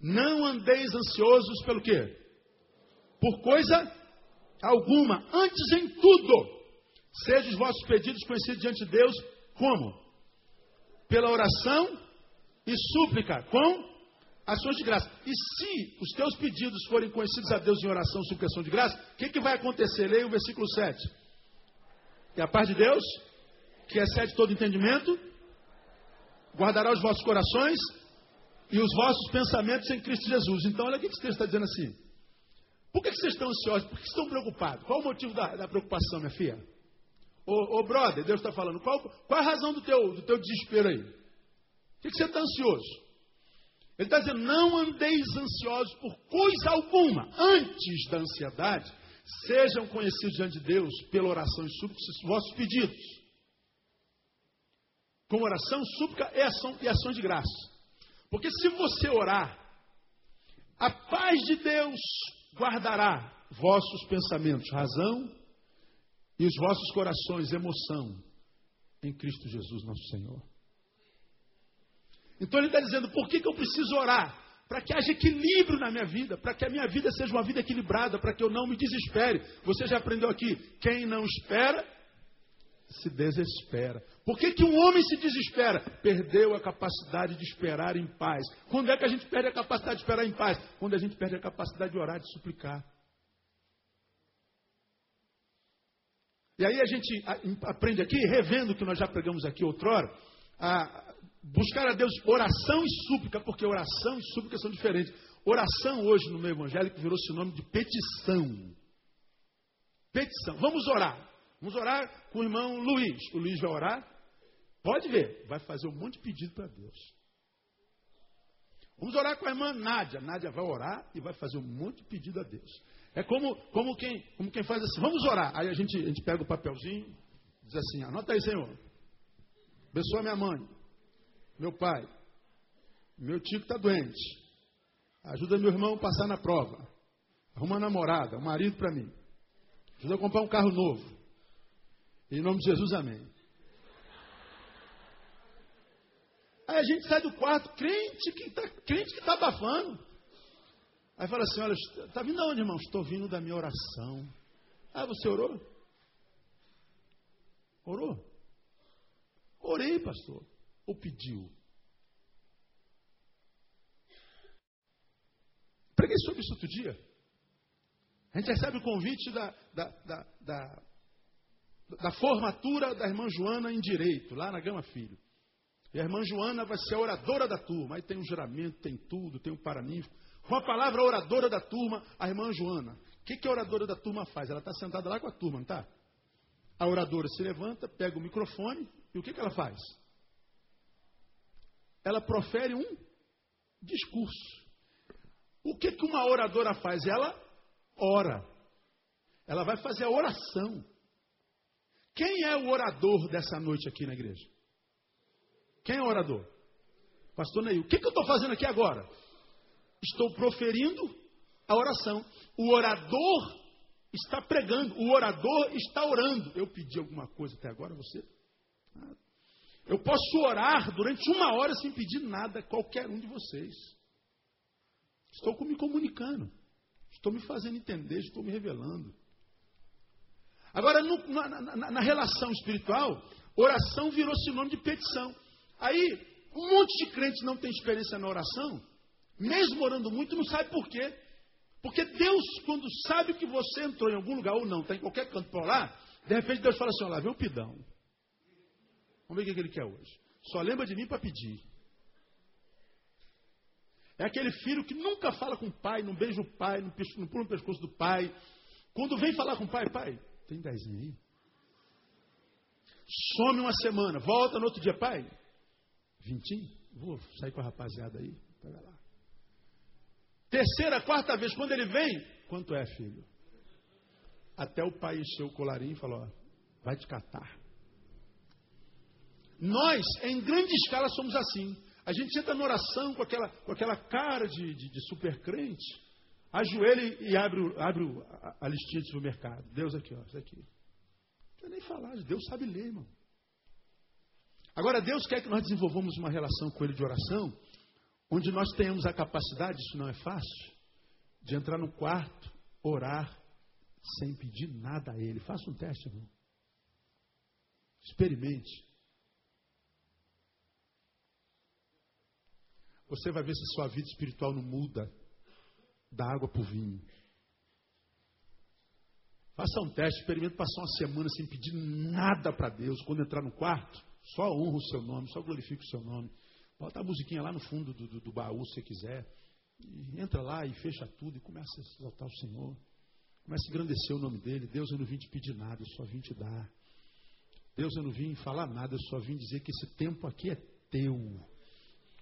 Não andeis ansiosos pelo quê? Por coisa alguma. Antes em tudo, sejam os vossos pedidos conhecidos diante de Deus, como? Pela oração e súplica, com ações de graça. E se os teus pedidos forem conhecidos a Deus em oração, suplicação de graça, o que, que vai acontecer? Leia o versículo 7. E a paz de Deus, que excede todo entendimento, guardará os vossos corações e os vossos pensamentos em Cristo Jesus. Então, olha o que esse texto está dizendo assim. Por que, vocês estão ansiosos? Por que estão preocupados? Qual o motivo da, da preocupação, minha filha? Ô, ô brother, Deus está falando. Qual, qual, a razão do teu, do teu desespero aí? Por que, que você está ansioso? Ele está dizendo: não andeis ansiosos por coisa alguma. Antes da ansiedade, sejam conhecidos diante de Deus pela oração e súplica os vossos pedidos. Com oração, súplica e ação, e ação de graça. Porque se você orar, a paz de Deus guardará vossos pensamentos, razão, e os vossos corações, emoção, em Cristo Jesus, nosso Senhor. Então ele está dizendo: por que, que eu preciso orar? Para que haja equilíbrio na minha vida, para que a minha vida seja uma vida equilibrada, para que eu não me desespere. Você já aprendeu aqui: quem não espera, se desespera. Por que, que um homem se desespera? Perdeu a capacidade de esperar em paz. Quando é que a gente perde a capacidade de esperar em paz? Quando a gente perde a capacidade de orar, de suplicar. E aí a gente aprende aqui, revendo o que nós já pregamos aqui outrora, a buscar a Deus oração e súplica, porque oração e súplica são diferentes. Oração hoje no meio evangélico virou sinônimo de petição. Petição. Vamos orar. Vamos orar com o irmão Luiz. O Luiz vai orar. Pode ver, vai fazer um monte de pedido para Deus. Vamos orar com a irmã Nádia. Nádia vai orar e vai fazer um monte de pedido a Deus. É como, como, quem, como quem faz assim, vamos orar. Aí a gente, a gente pega o papelzinho, diz assim, anota aí, Senhor. Abençoa minha mãe, meu pai, meu tio que está doente. Ajuda meu irmão a passar na prova. Arruma uma namorada, um marido para mim. Ajuda a comprar um carro novo. Em nome de Jesus, amém. Aí a gente sai do quarto, crente que está crente que tá abafando. Aí fala assim: olha, está vindo aonde, irmão? Estou vindo da minha oração. Ah, você orou? Orou? Orei, pastor. Ou pediu? Preguei sobre isso outro dia. A gente recebe o convite da, da, da, da, da formatura da irmã Joana em Direito, lá na Gama Filho. E a irmã Joana vai ser a oradora da turma. Aí tem um juramento, tem tudo, tem um paraninfo. Com a palavra oradora da turma, a irmã Joana. O que, que a oradora da turma faz? Ela está sentada lá com a turma, não está? A oradora se levanta, pega o microfone e o que, que ela faz? Ela profere um discurso. O que, que uma oradora faz? Ela ora. Ela vai fazer a oração. Quem é o orador dessa noite aqui na igreja? Quem é o orador? Pastor Neil. O que, que eu estou fazendo aqui agora? Estou proferindo a oração. O orador está pregando, o orador está orando. Eu pedi alguma coisa até agora, você? Eu posso orar durante uma hora sem pedir nada a qualquer um de vocês. Estou me comunicando. Estou me fazendo entender, estou me revelando. Agora, no, na, na, na, relação espiritual, oração virou sinônimo de petição. Aí, um monte de crentes não tem experiência na oração, mesmo orando muito, não sabe por quê. Porque Deus, quando sabe que você entrou em algum lugar ou não, está em qualquer canto para orar, de repente Deus fala assim: olha lá, vem o pidão. Vamos ver o que ele quer hoje. Só lembra de mim para pedir. É aquele filho que nunca fala com o pai, não beija o pai, não, pula no pescoço do pai. Quando vem falar com o pai, pai, tem dezinho aí? Some uma semana, volta no outro dia, pai. Vintinho? Vou sair com a rapaziada aí. Pega lá. Terceira, quarta vez, quando ele vem, quanto é, filho? Até o pai encheu o colarinho e falou: ó, vai te catar. Nós, em grande escala, somos assim. A gente entra na oração com aquela, com aquela cara de, de, de super crente. Ajoelhe e abre, abre a, listinha de supermercado. Deus aqui, ó, isso aqui. Não precisa nem falar, Deus sabe ler, irmão. Agora, Deus quer que nós desenvolvamos uma relação com Ele de oração, onde nós tenhamos a capacidade, isso não é fácil, de entrar no quarto, orar, sem pedir nada a Ele. Faça um teste, irmão. Experimente. Você vai ver se sua vida espiritual não muda da água para o vinho. Faça um teste, experimente passar uma semana sem pedir nada para Deus. Quando entrar no quarto, só honra o seu nome, só glorifica o seu nome. Bota a musiquinha lá no fundo do, do, do baú, se quiser. E entra lá e fecha tudo e começa a exaltar o Senhor. Começa a engrandecer o nome dele. Deus, eu não vim te pedir nada, eu só vim te dar. Deus, eu não vim falar nada, eu só vim dizer que esse tempo aqui é teu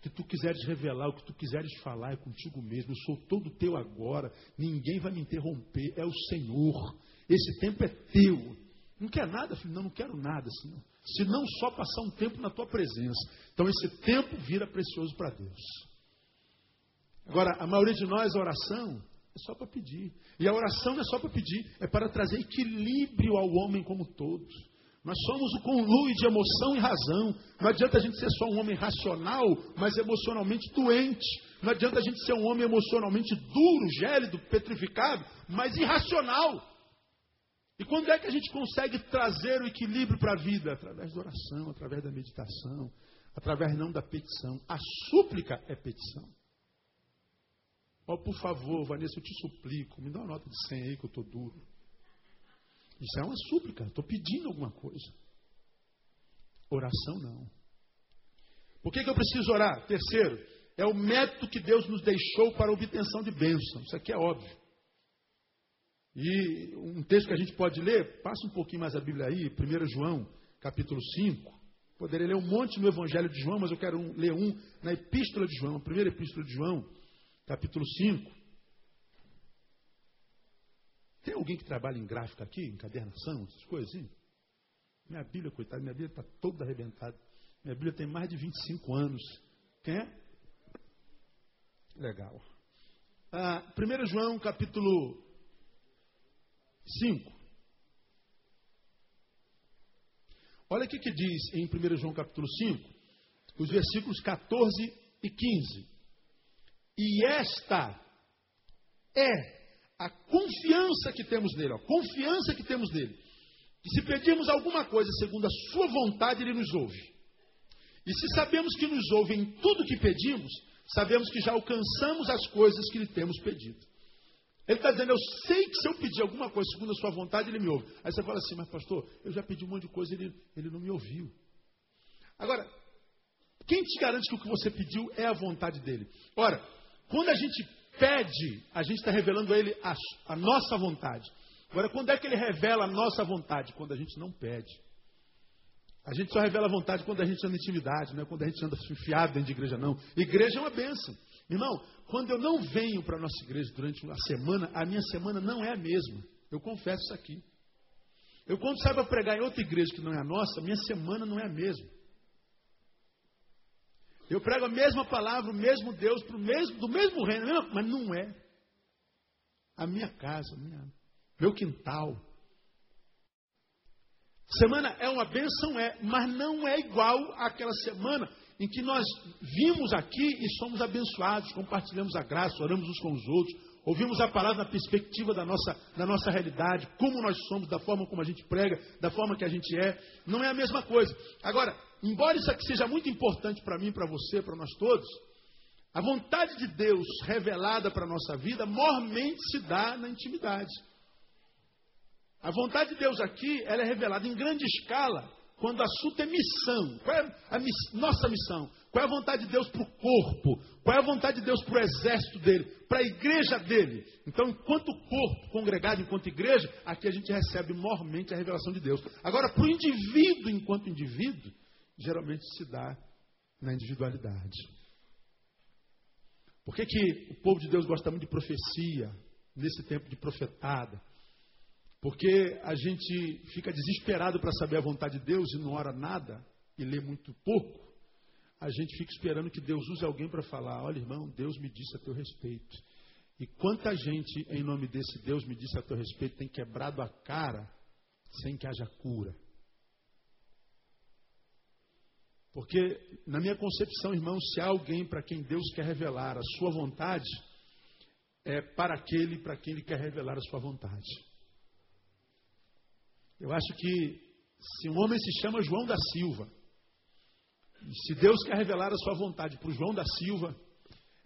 que tu quiseres revelar, o que tu quiseres falar é contigo mesmo. Eu sou todo teu agora. Ninguém vai me interromper. É o Senhor. Esse tempo é teu. Não quer nada, filho? Não, não quero nada. Senão. Se não só passar um tempo na tua presença. Então esse tempo vira precioso para Deus. Agora, a maioria de nós, a oração é só para pedir. E a oração não é só para pedir, é para trazer equilíbrio ao homem como todos. Nós somos o conluio de emoção e razão. Não adianta a gente ser só um homem racional, mas emocionalmente doente. Não adianta a gente ser um homem emocionalmente duro, gélido, petrificado, mas irracional. E quando é que a gente consegue trazer o equilíbrio para a vida? Através da oração, através da meditação, através não da petição. A súplica é petição. Ó, oh, por favor, Vanessa, eu te suplico, me dá uma nota de 100 aí que eu estou duro. Isso é uma súplica, estou pedindo alguma coisa. Oração não. Por que, que eu preciso orar? Terceiro, é o método que Deus nos deixou para a obtenção de bênção. Isso aqui é óbvio. E um texto que a gente pode ler, passa um pouquinho mais a Bíblia aí, 1 João, capítulo 5. Poderia ler um monte no Evangelho de João, mas eu quero ler um na Epístola de João, a primeira Epístola de João, capítulo 5. Tem alguém que trabalha em gráfica aqui, encadernação, essas coisas assim? Minha Bíblia, coitada, minha Bíblia está toda arrebentada. Minha Bíblia tem mais de 25 anos. Quem é? Legal. Ah, 1 João, capítulo 5. Olha o que diz em 1 João capítulo 5, os versículos 14 e 15. E esta é a confiança que temos nele, a confiança que temos nele. Que se pedirmos alguma coisa segundo a sua vontade, ele nos ouve. E se sabemos que nos ouve em tudo que pedimos, sabemos que já alcançamos as coisas que lhe temos pedido. Ele está dizendo, eu sei que se eu pedir alguma coisa segundo a sua vontade, ele me ouve. Aí você fala assim, mas pastor, eu já pedi um monte de coisa e ele, ele não me ouviu. Agora, quem te garante que o que você pediu é a vontade dele? Ora, quando a gente pede, a gente está revelando a Ele a, a, nossa vontade. Agora, quando é que Ele revela a nossa vontade? Quando a gente não pede. A gente só revela a vontade quando a gente anda em intimidade, não é quando a gente anda enfiado dentro de igreja, não. Igreja é uma bênção. Irmão, quando eu não venho para a nossa igreja durante a semana, a minha semana não é a mesma. Eu confesso isso aqui. Eu, quando saio para pregar em outra igreja que não é a nossa, minha semana não é a mesma. Eu prego a mesma palavra, o mesmo Deus, pro mesmo, do mesmo reino, mas não é. A minha casa, minha, meu quintal. Semana é uma benção, é, mas não é igual àquela semana em que nós vimos aqui e somos abençoados, compartilhamos a graça, oramos uns com os outros, ouvimos a palavra na perspectiva da nossa, da nossa realidade, como nós somos, da forma como a gente prega, da forma que a gente é. Não é a mesma coisa. Agora, embora isso aqui seja muito importante para mim, para você, para nós todos, a vontade de Deus revelada para a nossa vida, mormente se dá na intimidade. A vontade de Deus aqui, ela é revelada em grande escala, quando o assunto é missão. Qual é a miss nossa missão? Qual é a vontade de Deus para o corpo? Qual é a vontade de Deus para o exército dele? Para a igreja dele? Então, enquanto corpo, congregado, enquanto igreja, aqui a gente recebe mormente a revelação de Deus. Agora, para o indivíduo, enquanto indivíduo, geralmente se dá na individualidade. Por que, que o povo de Deus gosta muito de profecia, nesse tempo de profetada? Porque a gente fica desesperado para saber a vontade de Deus e não ora nada e lê muito pouco. A gente fica esperando que Deus use alguém para falar: olha, irmão, Deus me disse a teu respeito. E quanta gente, em nome desse Deus, me disse a teu respeito, tem quebrado a cara sem que haja cura. Porque, na minha concepção, irmão, se há alguém para quem Deus quer revelar a sua vontade, é para aquele para quem Ele quer revelar a sua vontade. Eu acho que se um homem se chama João da Silva, se Deus quer revelar a sua vontade para o João da Silva,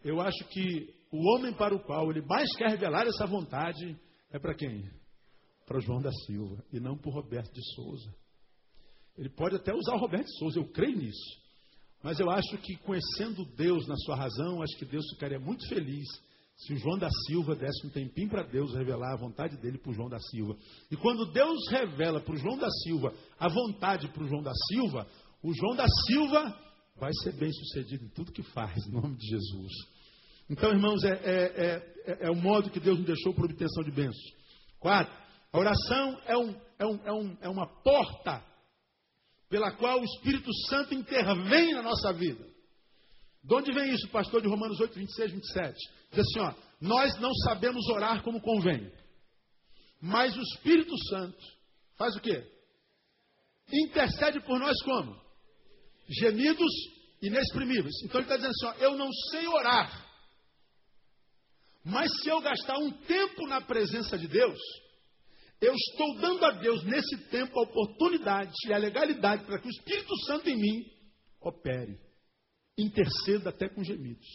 eu acho que o homem para o qual ele mais quer revelar essa vontade é para quem? Para o João da Silva, e não para o Roberto de Souza. Ele pode até usar o Roberto de Souza, eu creio nisso. Mas eu acho que conhecendo Deus na sua razão, acho que Deus ficaria muito feliz se o João da Silva desse um tempinho para Deus revelar a vontade dele para o João da Silva. E quando Deus revela para o João da Silva a vontade para o João da Silva, o João da Silva vai ser bem sucedido em tudo que faz, em nome de Jesus. Então, irmãos, é, é, é, é o modo que Deus nos deixou para obtenção de bênçãos. Quatro, a oração é, um, é, um, é, um, é uma porta pela qual o Espírito Santo intervém na nossa vida. De onde vem isso, pastor de Romanos 8, 26, 27? Diz assim, ó, nós não sabemos orar como convém. Mas o Espírito Santo faz o quê? Intercede por nós como? Gemidos inexprimíveis. Então ele está dizendo assim, ó, eu não sei orar. Mas se eu gastar um tempo na presença de Deus, eu estou dando a Deus nesse tempo a oportunidade e a legalidade para que o Espírito Santo em mim opere, interceda até com gemidos.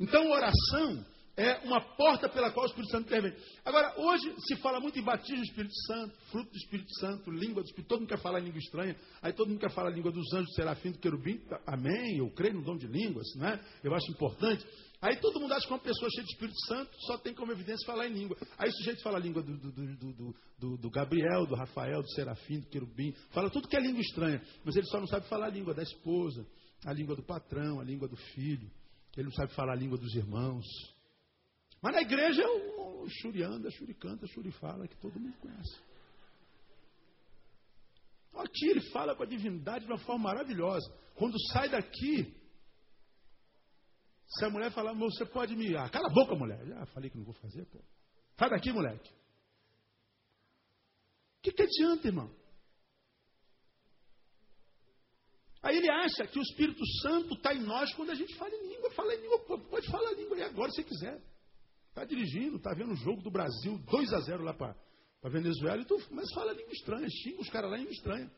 Então, oração é uma porta pela qual o Espírito Santo intervém. Agora, hoje se fala muito em batismo do Espírito Santo, fruto do Espírito Santo, língua do Espírito, todo mundo quer falar em língua estranha, aí todo mundo quer falar a língua dos anjos, do serafim, do querubim, amém, eu creio no dom de línguas, né? eu acho importante. Aí todo mundo acha que uma pessoa cheia de Espírito Santo só tem como evidência falar em língua. Aí o sujeito fala a língua do, do, do, do, Gabriel, do Rafael, do Serafim, do Querubim, fala tudo que é língua estranha, mas ele só não sabe falar a língua da esposa, a língua do patrão, a língua do filho, ele não sabe falar a língua dos irmãos. Mas na igreja é o Xurianda, Xuricanta, Xurifala, que todo mundo conhece. Aqui ele fala com a divindade de uma forma maravilhosa. Quando sai daqui, se a mulher falar, você pode me. Ah, cala a boca, mulher. Já falei que não vou fazer, pô. Sai daqui, moleque. O que, que adianta, irmão? Aí ele acha que o Espírito Santo está em nós quando a gente fala em língua. Fala em língua, pode falar em língua aí agora se quiser. Está dirigindo, está vendo o jogo do Brasil, 2 a 0 lá para a Venezuela, e tu, mas fala língua estranha, xinga os caras lá em língua estranha.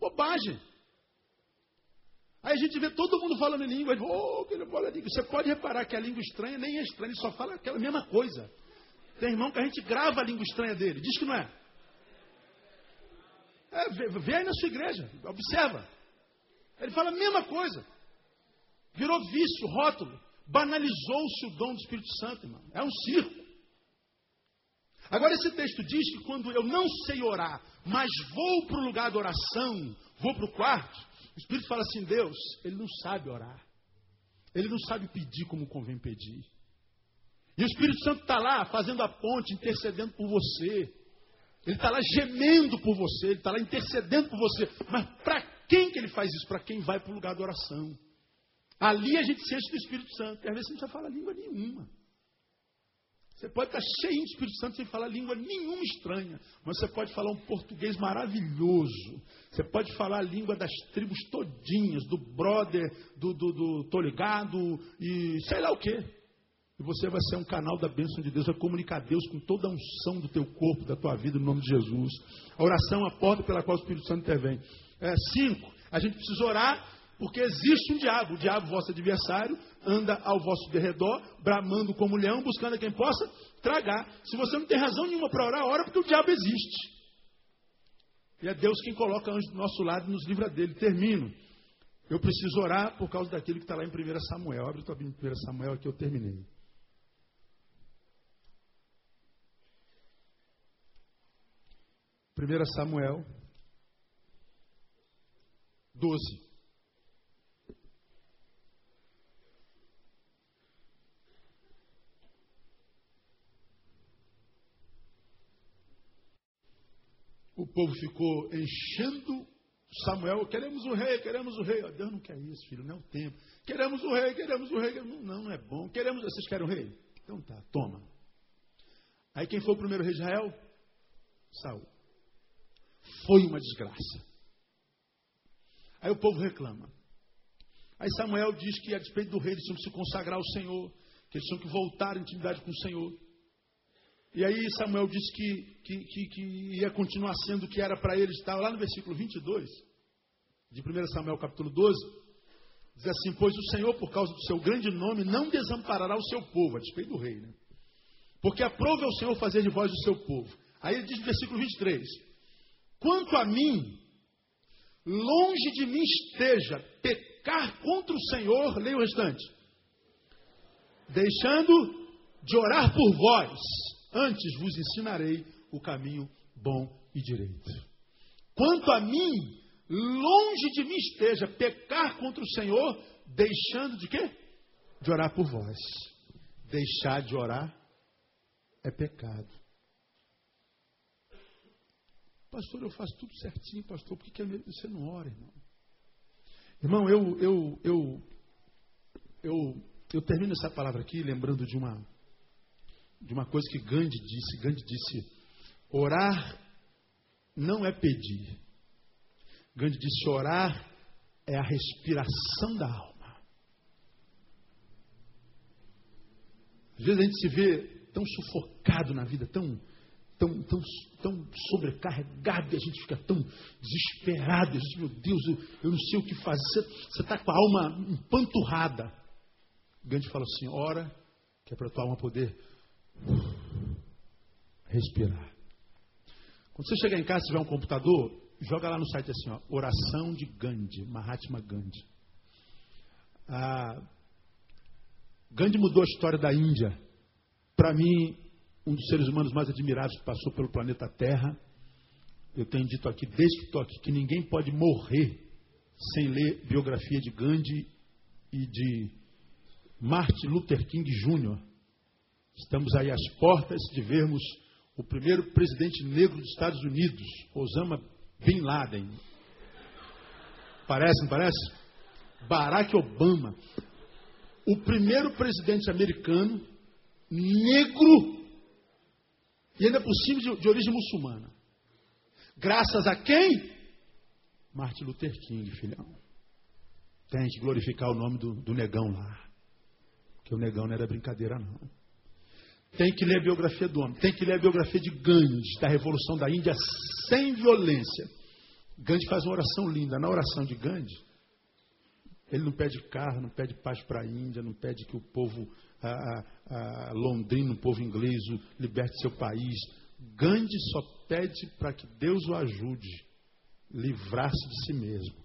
Bobagem. Aí a gente vê todo mundo falando em língua, oh, que bola língua. Você pode reparar que a língua estranha nem é estranha, ele só fala aquela mesma coisa. Tem irmão que a gente grava a língua estranha dele, diz que não é. É vê, aí na sua igreja, observa. Ele fala a mesma coisa. Virou vício, rótulo. Banalizou-se o dom do Espírito Santo, irmão. É um circo. Agora, esse texto diz que quando eu não sei orar, mas vou para o lugar de oração, vou para o quarto, o Espírito fala assim: Deus, ele não sabe orar. Ele não sabe pedir como convém pedir. E o Espírito Santo está lá fazendo a ponte, intercedendo por você. Ele está lá gemendo por você, ele está lá intercedendo por você. Mas para quem que ele faz isso? Para quem vai para o lugar de oração. Ali a gente se enche do Espírito Santo. E às vezes você não precisa falar língua nenhuma. Você pode estar cheio de Espírito Santo sem falar língua nenhuma estranha, mas você pode falar um português maravilhoso. Você pode falar a língua das tribos todinhas, do brother, do, do, do tô ligado e sei lá o quê. E você vai ser um canal da bênção de Deus, vai comunicar a Deus com toda a unção do teu corpo, da tua vida, no nome de Jesus. A oração é a porta pela qual o Espírito Santo intervém. É, cinco, a gente precisa orar porque existe um diabo, o diabo, vosso adversário, anda ao vosso derredor, bramando como leão, buscando a quem possa tragar. Se você não tem razão nenhuma para orar, ora porque o diabo existe. E é Deus quem coloca anjo do nosso lado e nos livra dele. Termino. Eu preciso orar por causa daquilo que está lá em 1 Samuel. Abre tua Bíblia em 1 Samuel aqui, eu terminei. Primeira Samuel 12. o povo ficou enchendo Samuel, queremos o rei, queremos o rei. Deus não quer isso, filho, não é o tempo. Queremos o rei, queremos o rei. Não, não é bom. Queremos, vocês querem o rei? Então tá, toma. Aí quem foi o primeiro rei de Israel? Saul. Foi uma desgraça. Aí o povo reclama. Aí Samuel diz que a despeito do rei eles tinham que se consagrar ao Senhor, que eles tinham que voltar à intimidade com o Senhor. E aí Samuel disse que, que, que, que ia continuar sendo o que era para eles. Estava lá no versículo 22, de 1 Samuel capítulo 12. Diz assim, pois o Senhor, por causa do seu grande nome, não desamparará o seu povo, a despeito do rei, né? Porque aprove ao Senhor fazer de vós o seu povo. Aí ele diz no versículo 23, quanto a mim, longe de mim esteja pecar contra o Senhor, leia o restante, deixando de orar por vós, Antes vos ensinarei o caminho bom e direito. Quanto a mim, longe de mim esteja pecar contra o Senhor, deixando de quê? De orar por vós. Deixar de orar é pecado. Pastor, eu faço tudo certinho, pastor. Por que você não ora, irmão? Irmão, eu, eu, eu, eu, eu termino essa palavra aqui lembrando de uma, de uma coisa que Gandhi disse. Gandhi disse: orar não é pedir. Gandhi disse: orar é a respiração da alma. Às vezes a gente se vê tão sufocado na vida, tão, tão, tão, tão sobrecarregado, e a gente fica tão desesperado. A gente, meu Deus, eu, eu não sei o que fazer. Você está com a alma empanturrada. Gandhi fala assim: ora, que é para a tua alma poder Respirar. Quando você chegar em casa e tiver um computador, joga lá no site assim, ó, oração de Gandhi, Mahatma Gandhi. Ah, Gandhi mudou a história da Índia. Para mim, um dos seres humanos mais admirados que passou pelo planeta Terra. Eu tenho dito aqui, desde que estou aqui, que ninguém pode morrer sem ler biografia de Gandhi e de Martin Luther King Jr. Estamos aí às portas de vermos o primeiro presidente negro dos Estados Unidos, Osama Bin Laden. Parece, não parece? Barack Obama. O primeiro presidente americano negro e ainda por cima de, de origem muçulmana. Graças a quem? Martin Luther King, filhão. Tem que glorificar o nome do, do negão lá. Porque o negão não era brincadeira, não. Tem que ler a biografia do homem. Tem que ler a biografia de Gandhi, da Revolução da Índia, sem violência. Gandhi faz uma oração linda. Na oração de Gandhi, ele não pede carro, não pede paz para a Índia, não pede que o povo a, a, a londrino, o povo inglês, liberte seu país. Gandhi só pede para que Deus o ajude livrar-se de si mesmo.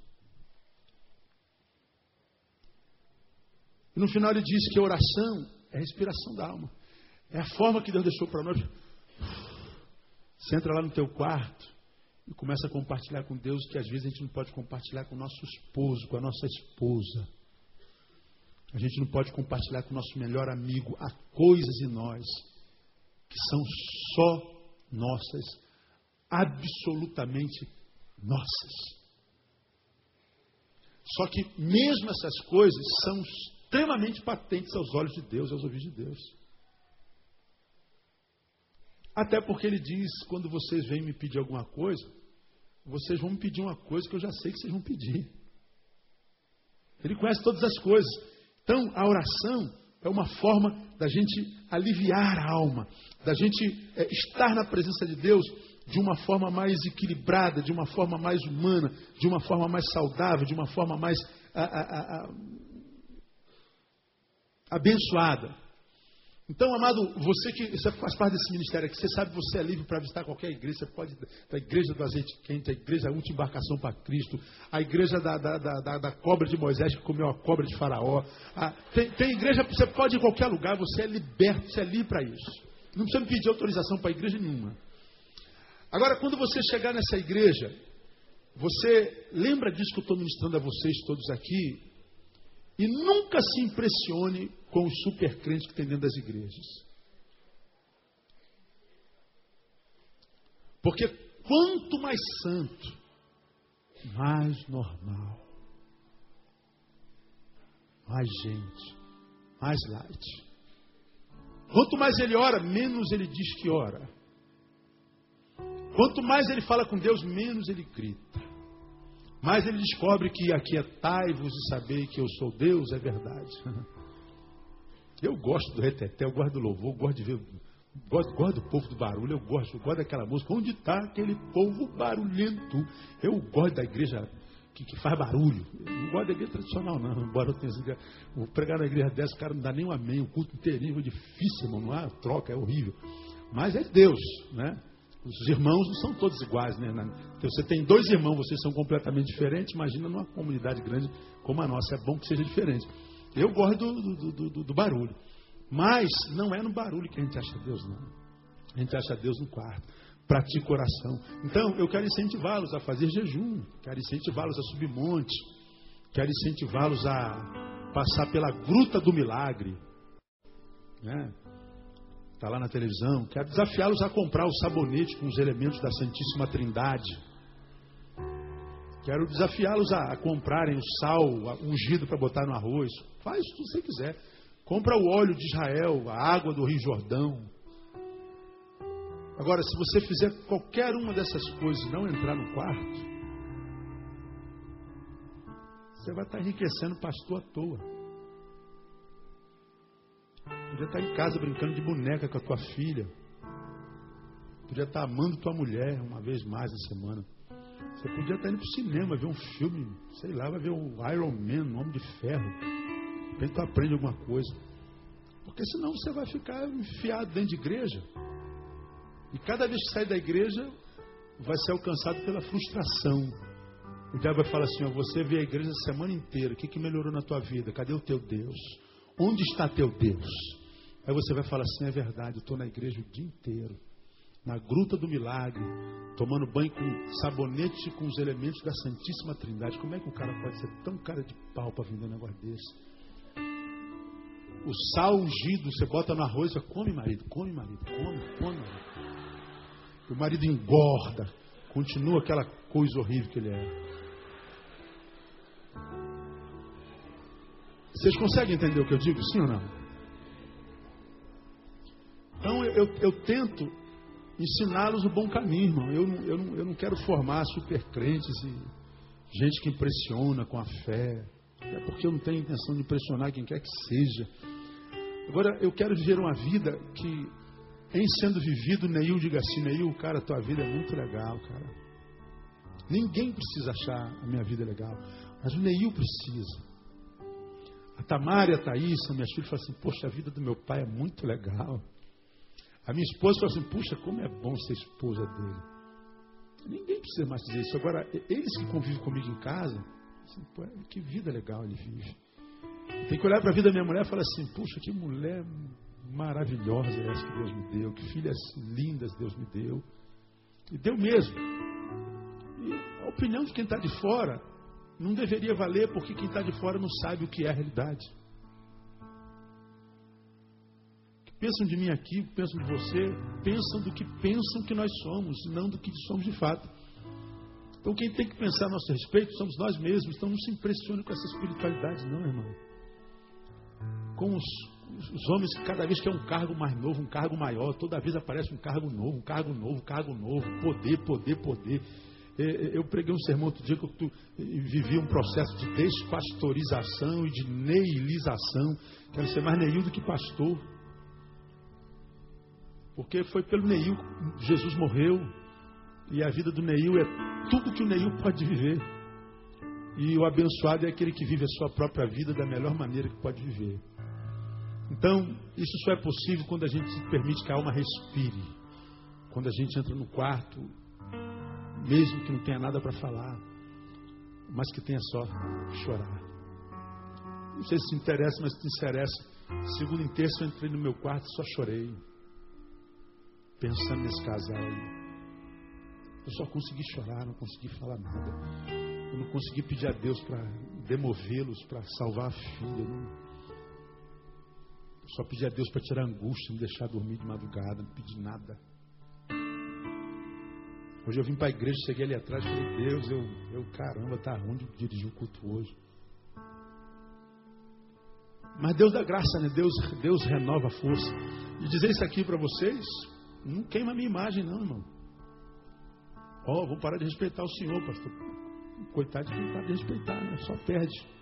E no final ele diz que a oração é a respiração da alma. É a forma que Deus deixou para nós. Você entra lá no teu quarto e começa a compartilhar com Deus que às vezes a gente não pode compartilhar com o nosso esposo, com a nossa esposa. A gente não pode compartilhar com o nosso melhor amigo. Há coisas em nós que são só nossas, absolutamente nossas. Só que mesmo essas coisas são extremamente patentes aos olhos de Deus, aos ouvidos de Deus. Até porque ele diz: quando vocês vêm me pedir alguma coisa, vocês vão me pedir uma coisa que eu já sei que vocês vão pedir. Ele conhece todas as coisas. Então, a oração é uma forma da gente aliviar a alma, da gente é, estar na presença de Deus de uma forma mais equilibrada, de uma forma mais humana, de uma forma mais saudável, de uma forma mais a, a, a, abençoada. Então, amado, você que você faz parte desse ministério aqui, você sabe que você é livre para visitar qualquer igreja. Você pode a igreja do azeite quente, a igreja da última embarcação para Cristo, a igreja da, da, da, da, cobra de Moisés que comeu a cobra de Faraó. A, tem, tem igreja, você pode ir em qualquer lugar, você é liberto, você é livre para isso. Não precisa me pedir autorização para igreja nenhuma. Agora, quando você chegar nessa igreja, você lembra disso que eu estou ministrando a vocês todos aqui, e nunca se impressione com os super crentes que tem dentro das igrejas. Porque quanto mais santo, mais normal. Mais gente, mais light. Quanto mais ele ora, menos ele diz que ora. Quanto mais ele fala com Deus, menos ele grita. Mais ele descobre que aquietai-vos e sabei que eu sou Deus, é verdade. Eu gosto do reteté, eu gosto do louvor, eu gosto de ver, gosto, gosto do povo do barulho, eu gosto, eu gosto daquela música. Onde está aquele povo barulhento? Eu gosto da igreja que, que, faz barulho. Eu não gosto da igreja tradicional, não. Embora eu tenha. Vou pregar na igreja dessa, o cara não dá nem um amém, o culto terrível, difícil, não há troca, é horrível. Mas é Deus, né? Os irmãos não são todos iguais, né? Então, você tem dois irmãos, vocês são completamente diferentes. Imagina numa comunidade grande como a nossa. É bom que seja diferente. Eu gosto do, do, do, do barulho. Mas não é no barulho que a gente acha Deus, não. A gente acha Deus no quarto. Pratica oração. Então, eu quero incentivá-los a fazer jejum. Quero incentivá-los a subir monte. Quero incentivá-los a passar pela gruta do milagre. Né? Está lá na televisão. Quero desafiá-los a comprar o sabonete com os elementos da Santíssima Trindade. Quero desafiá-los a, comprarem o sal ungido para botar no arroz. Faz o que você quiser. Compra o óleo de Israel, a água do Rio Jordão. Agora, se você fizer qualquer uma dessas coisas e não entrar no quarto, você vai estar enriquecendo o pastor à toa. Podia estar em casa brincando de boneca com a tua filha. Podia estar amando tua mulher uma vez mais na semana. Você podia estar indo para o cinema, ver um filme, sei lá, vai ver o Iron Man, o Homem de Ferro. De repente tu aprende alguma coisa. Porque senão você vai ficar enfiado dentro de igreja. E cada vez que sai da igreja, vai ser alcançado pela frustração. O diabo vai falar assim: ó, você vê a igreja a semana inteira, o que, que melhorou na tua vida? Cadê o teu Deus? Onde está teu Deus? Aí você vai falar assim: é verdade, eu estou na igreja o dia inteiro, na gruta do milagre, tomando banho com sabonete com os elementos da Santíssima Trindade. Como é que o cara pode ser tão cara de pau para vender um negócio desse? O sal ungido, você bota no arroz e come, marido, come, marido, come, come, marido. O marido engorda, continua aquela coisa horrível que ele é. Vocês conseguem entender o que eu digo, sim ou não? Então eu, eu tento ensiná-los o bom caminho, irmão. Eu, eu, eu não quero formar super crentes e gente que impressiona com a fé. É porque eu não tenho intenção de impressionar quem quer que seja. Agora, eu quero viver uma vida que, em sendo vivido, Neil diga assim, Neil, cara, tua vida é muito legal, cara. Ninguém precisa achar a minha vida legal, mas o Neil precisa. A Tamara e a Thaís, minhas filhas, falam assim: Poxa, a vida do meu pai é muito legal. A minha esposa fala assim: Puxa, como é bom ser esposa dele. Ninguém precisa mais dizer isso. Agora, eles que convivem comigo em casa, assim, que vida legal ele vive. Tem que olhar para a vida da minha mulher e falar assim: Puxa, que mulher maravilhosa é essa que Deus me deu. Que filhas lindas Deus me deu. E deu mesmo. E a opinião de quem está de fora não deveria valer porque quem está de fora não sabe o que é a realidade. Pensam de mim aqui, pensam de você, pensam do que pensam que nós somos, não do que somos de fato. Então quem tem que pensar a nosso respeito somos nós mesmos. Então não se impressione com essa espiritualidade, não, irmão. Com os, os homens que cada vez que é um cargo mais novo, um cargo maior, toda vez aparece um cargo novo, um cargo novo, um cargo novo, poder, poder, poder. É, é, eu preguei um sermão outro dia que eu vivi um processo de despastorização e de neilização. Quero ser mais neil do que pastor. Porque foi pelo Neil que Jesus morreu. E a vida do Neil é tudo que o Neil pode viver. E o abençoado é aquele que vive a sua própria vida da melhor maneira que pode viver. Então, isso só é possível quando a gente permite que a alma respire. Quando a gente entra no quarto mesmo que não tenha nada para falar, mas que tenha só chorar. Não sei se te interessa, mas se te interessa. Segundo em terço, eu entrei no meu quarto e só chorei, pensando nesse casal aí. Eu só consegui chorar, não consegui falar nada. Eu não consegui pedir a Deus para demovê-los, para salvar a filha. Não. Eu só pedi a Deus para tirar a angústia, me deixar dormir de madrugada, não pedi nada. Hoje eu vim para a igreja, cheguei ali atrás e falei, Deus, eu, eu caramba, tá ruim de dirigir o culto hoje. Mas Deus dá graça, né? Deus, Deus renova a força. E dizer isso aqui para vocês, não queima a minha imagem, não, irmão. Ó, oh, vou parar de respeitar o Senhor, pastor. Coitado de quem para de respeitar, né? Só perde.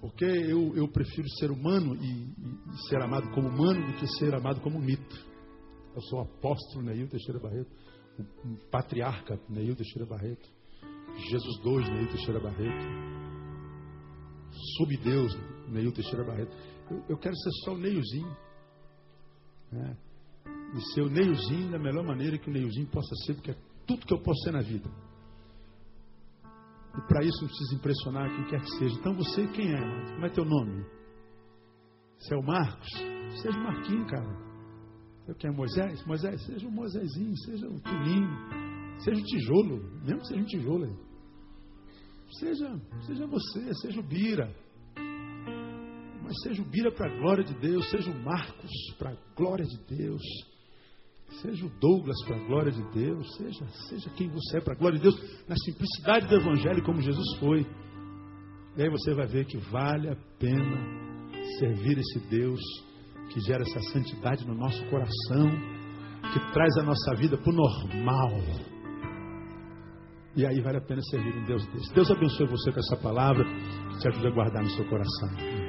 Porque eu, eu prefiro ser humano e, e, ser amado como humano do que ser amado como mito. Eu sou o apóstolo Neil Teixeira Barreto, o, patriarca Neil Teixeira Barreto, Jesus II Neil Teixeira Barreto, subdeus Neil Teixeira Barreto. Eu, eu, quero ser só o Neilzinho. Né? E ser o Neilzinho da melhor maneira que o Neilzinho possa ser, porque é tudo que eu posso ser na vida. E para isso não precisa impressionar quem quer que seja. Então você quem é? Como é teu nome? Você é o Marcos? Seja o Marquinho, cara. Eu quem é Moisés? Moisés, seja o Moisésinho, seja o Tuninho, seja o tijolo, mesmo que seja um tijolo. Seja, seja você, seja o Bira. Mas seja o Bira para a glória de Deus, seja o Marcos para a glória de Deus. Seja o Douglas para a glória de Deus, seja, seja quem você é para a glória de Deus, na simplicidade do Evangelho, como Jesus foi. E aí você vai ver que vale a pena servir esse Deus que gera essa santidade no nosso coração, que traz a nossa vida para o normal. E aí vale a pena servir um Deus desse. Deus abençoe você com essa palavra, que te ajude a guardar no seu coração.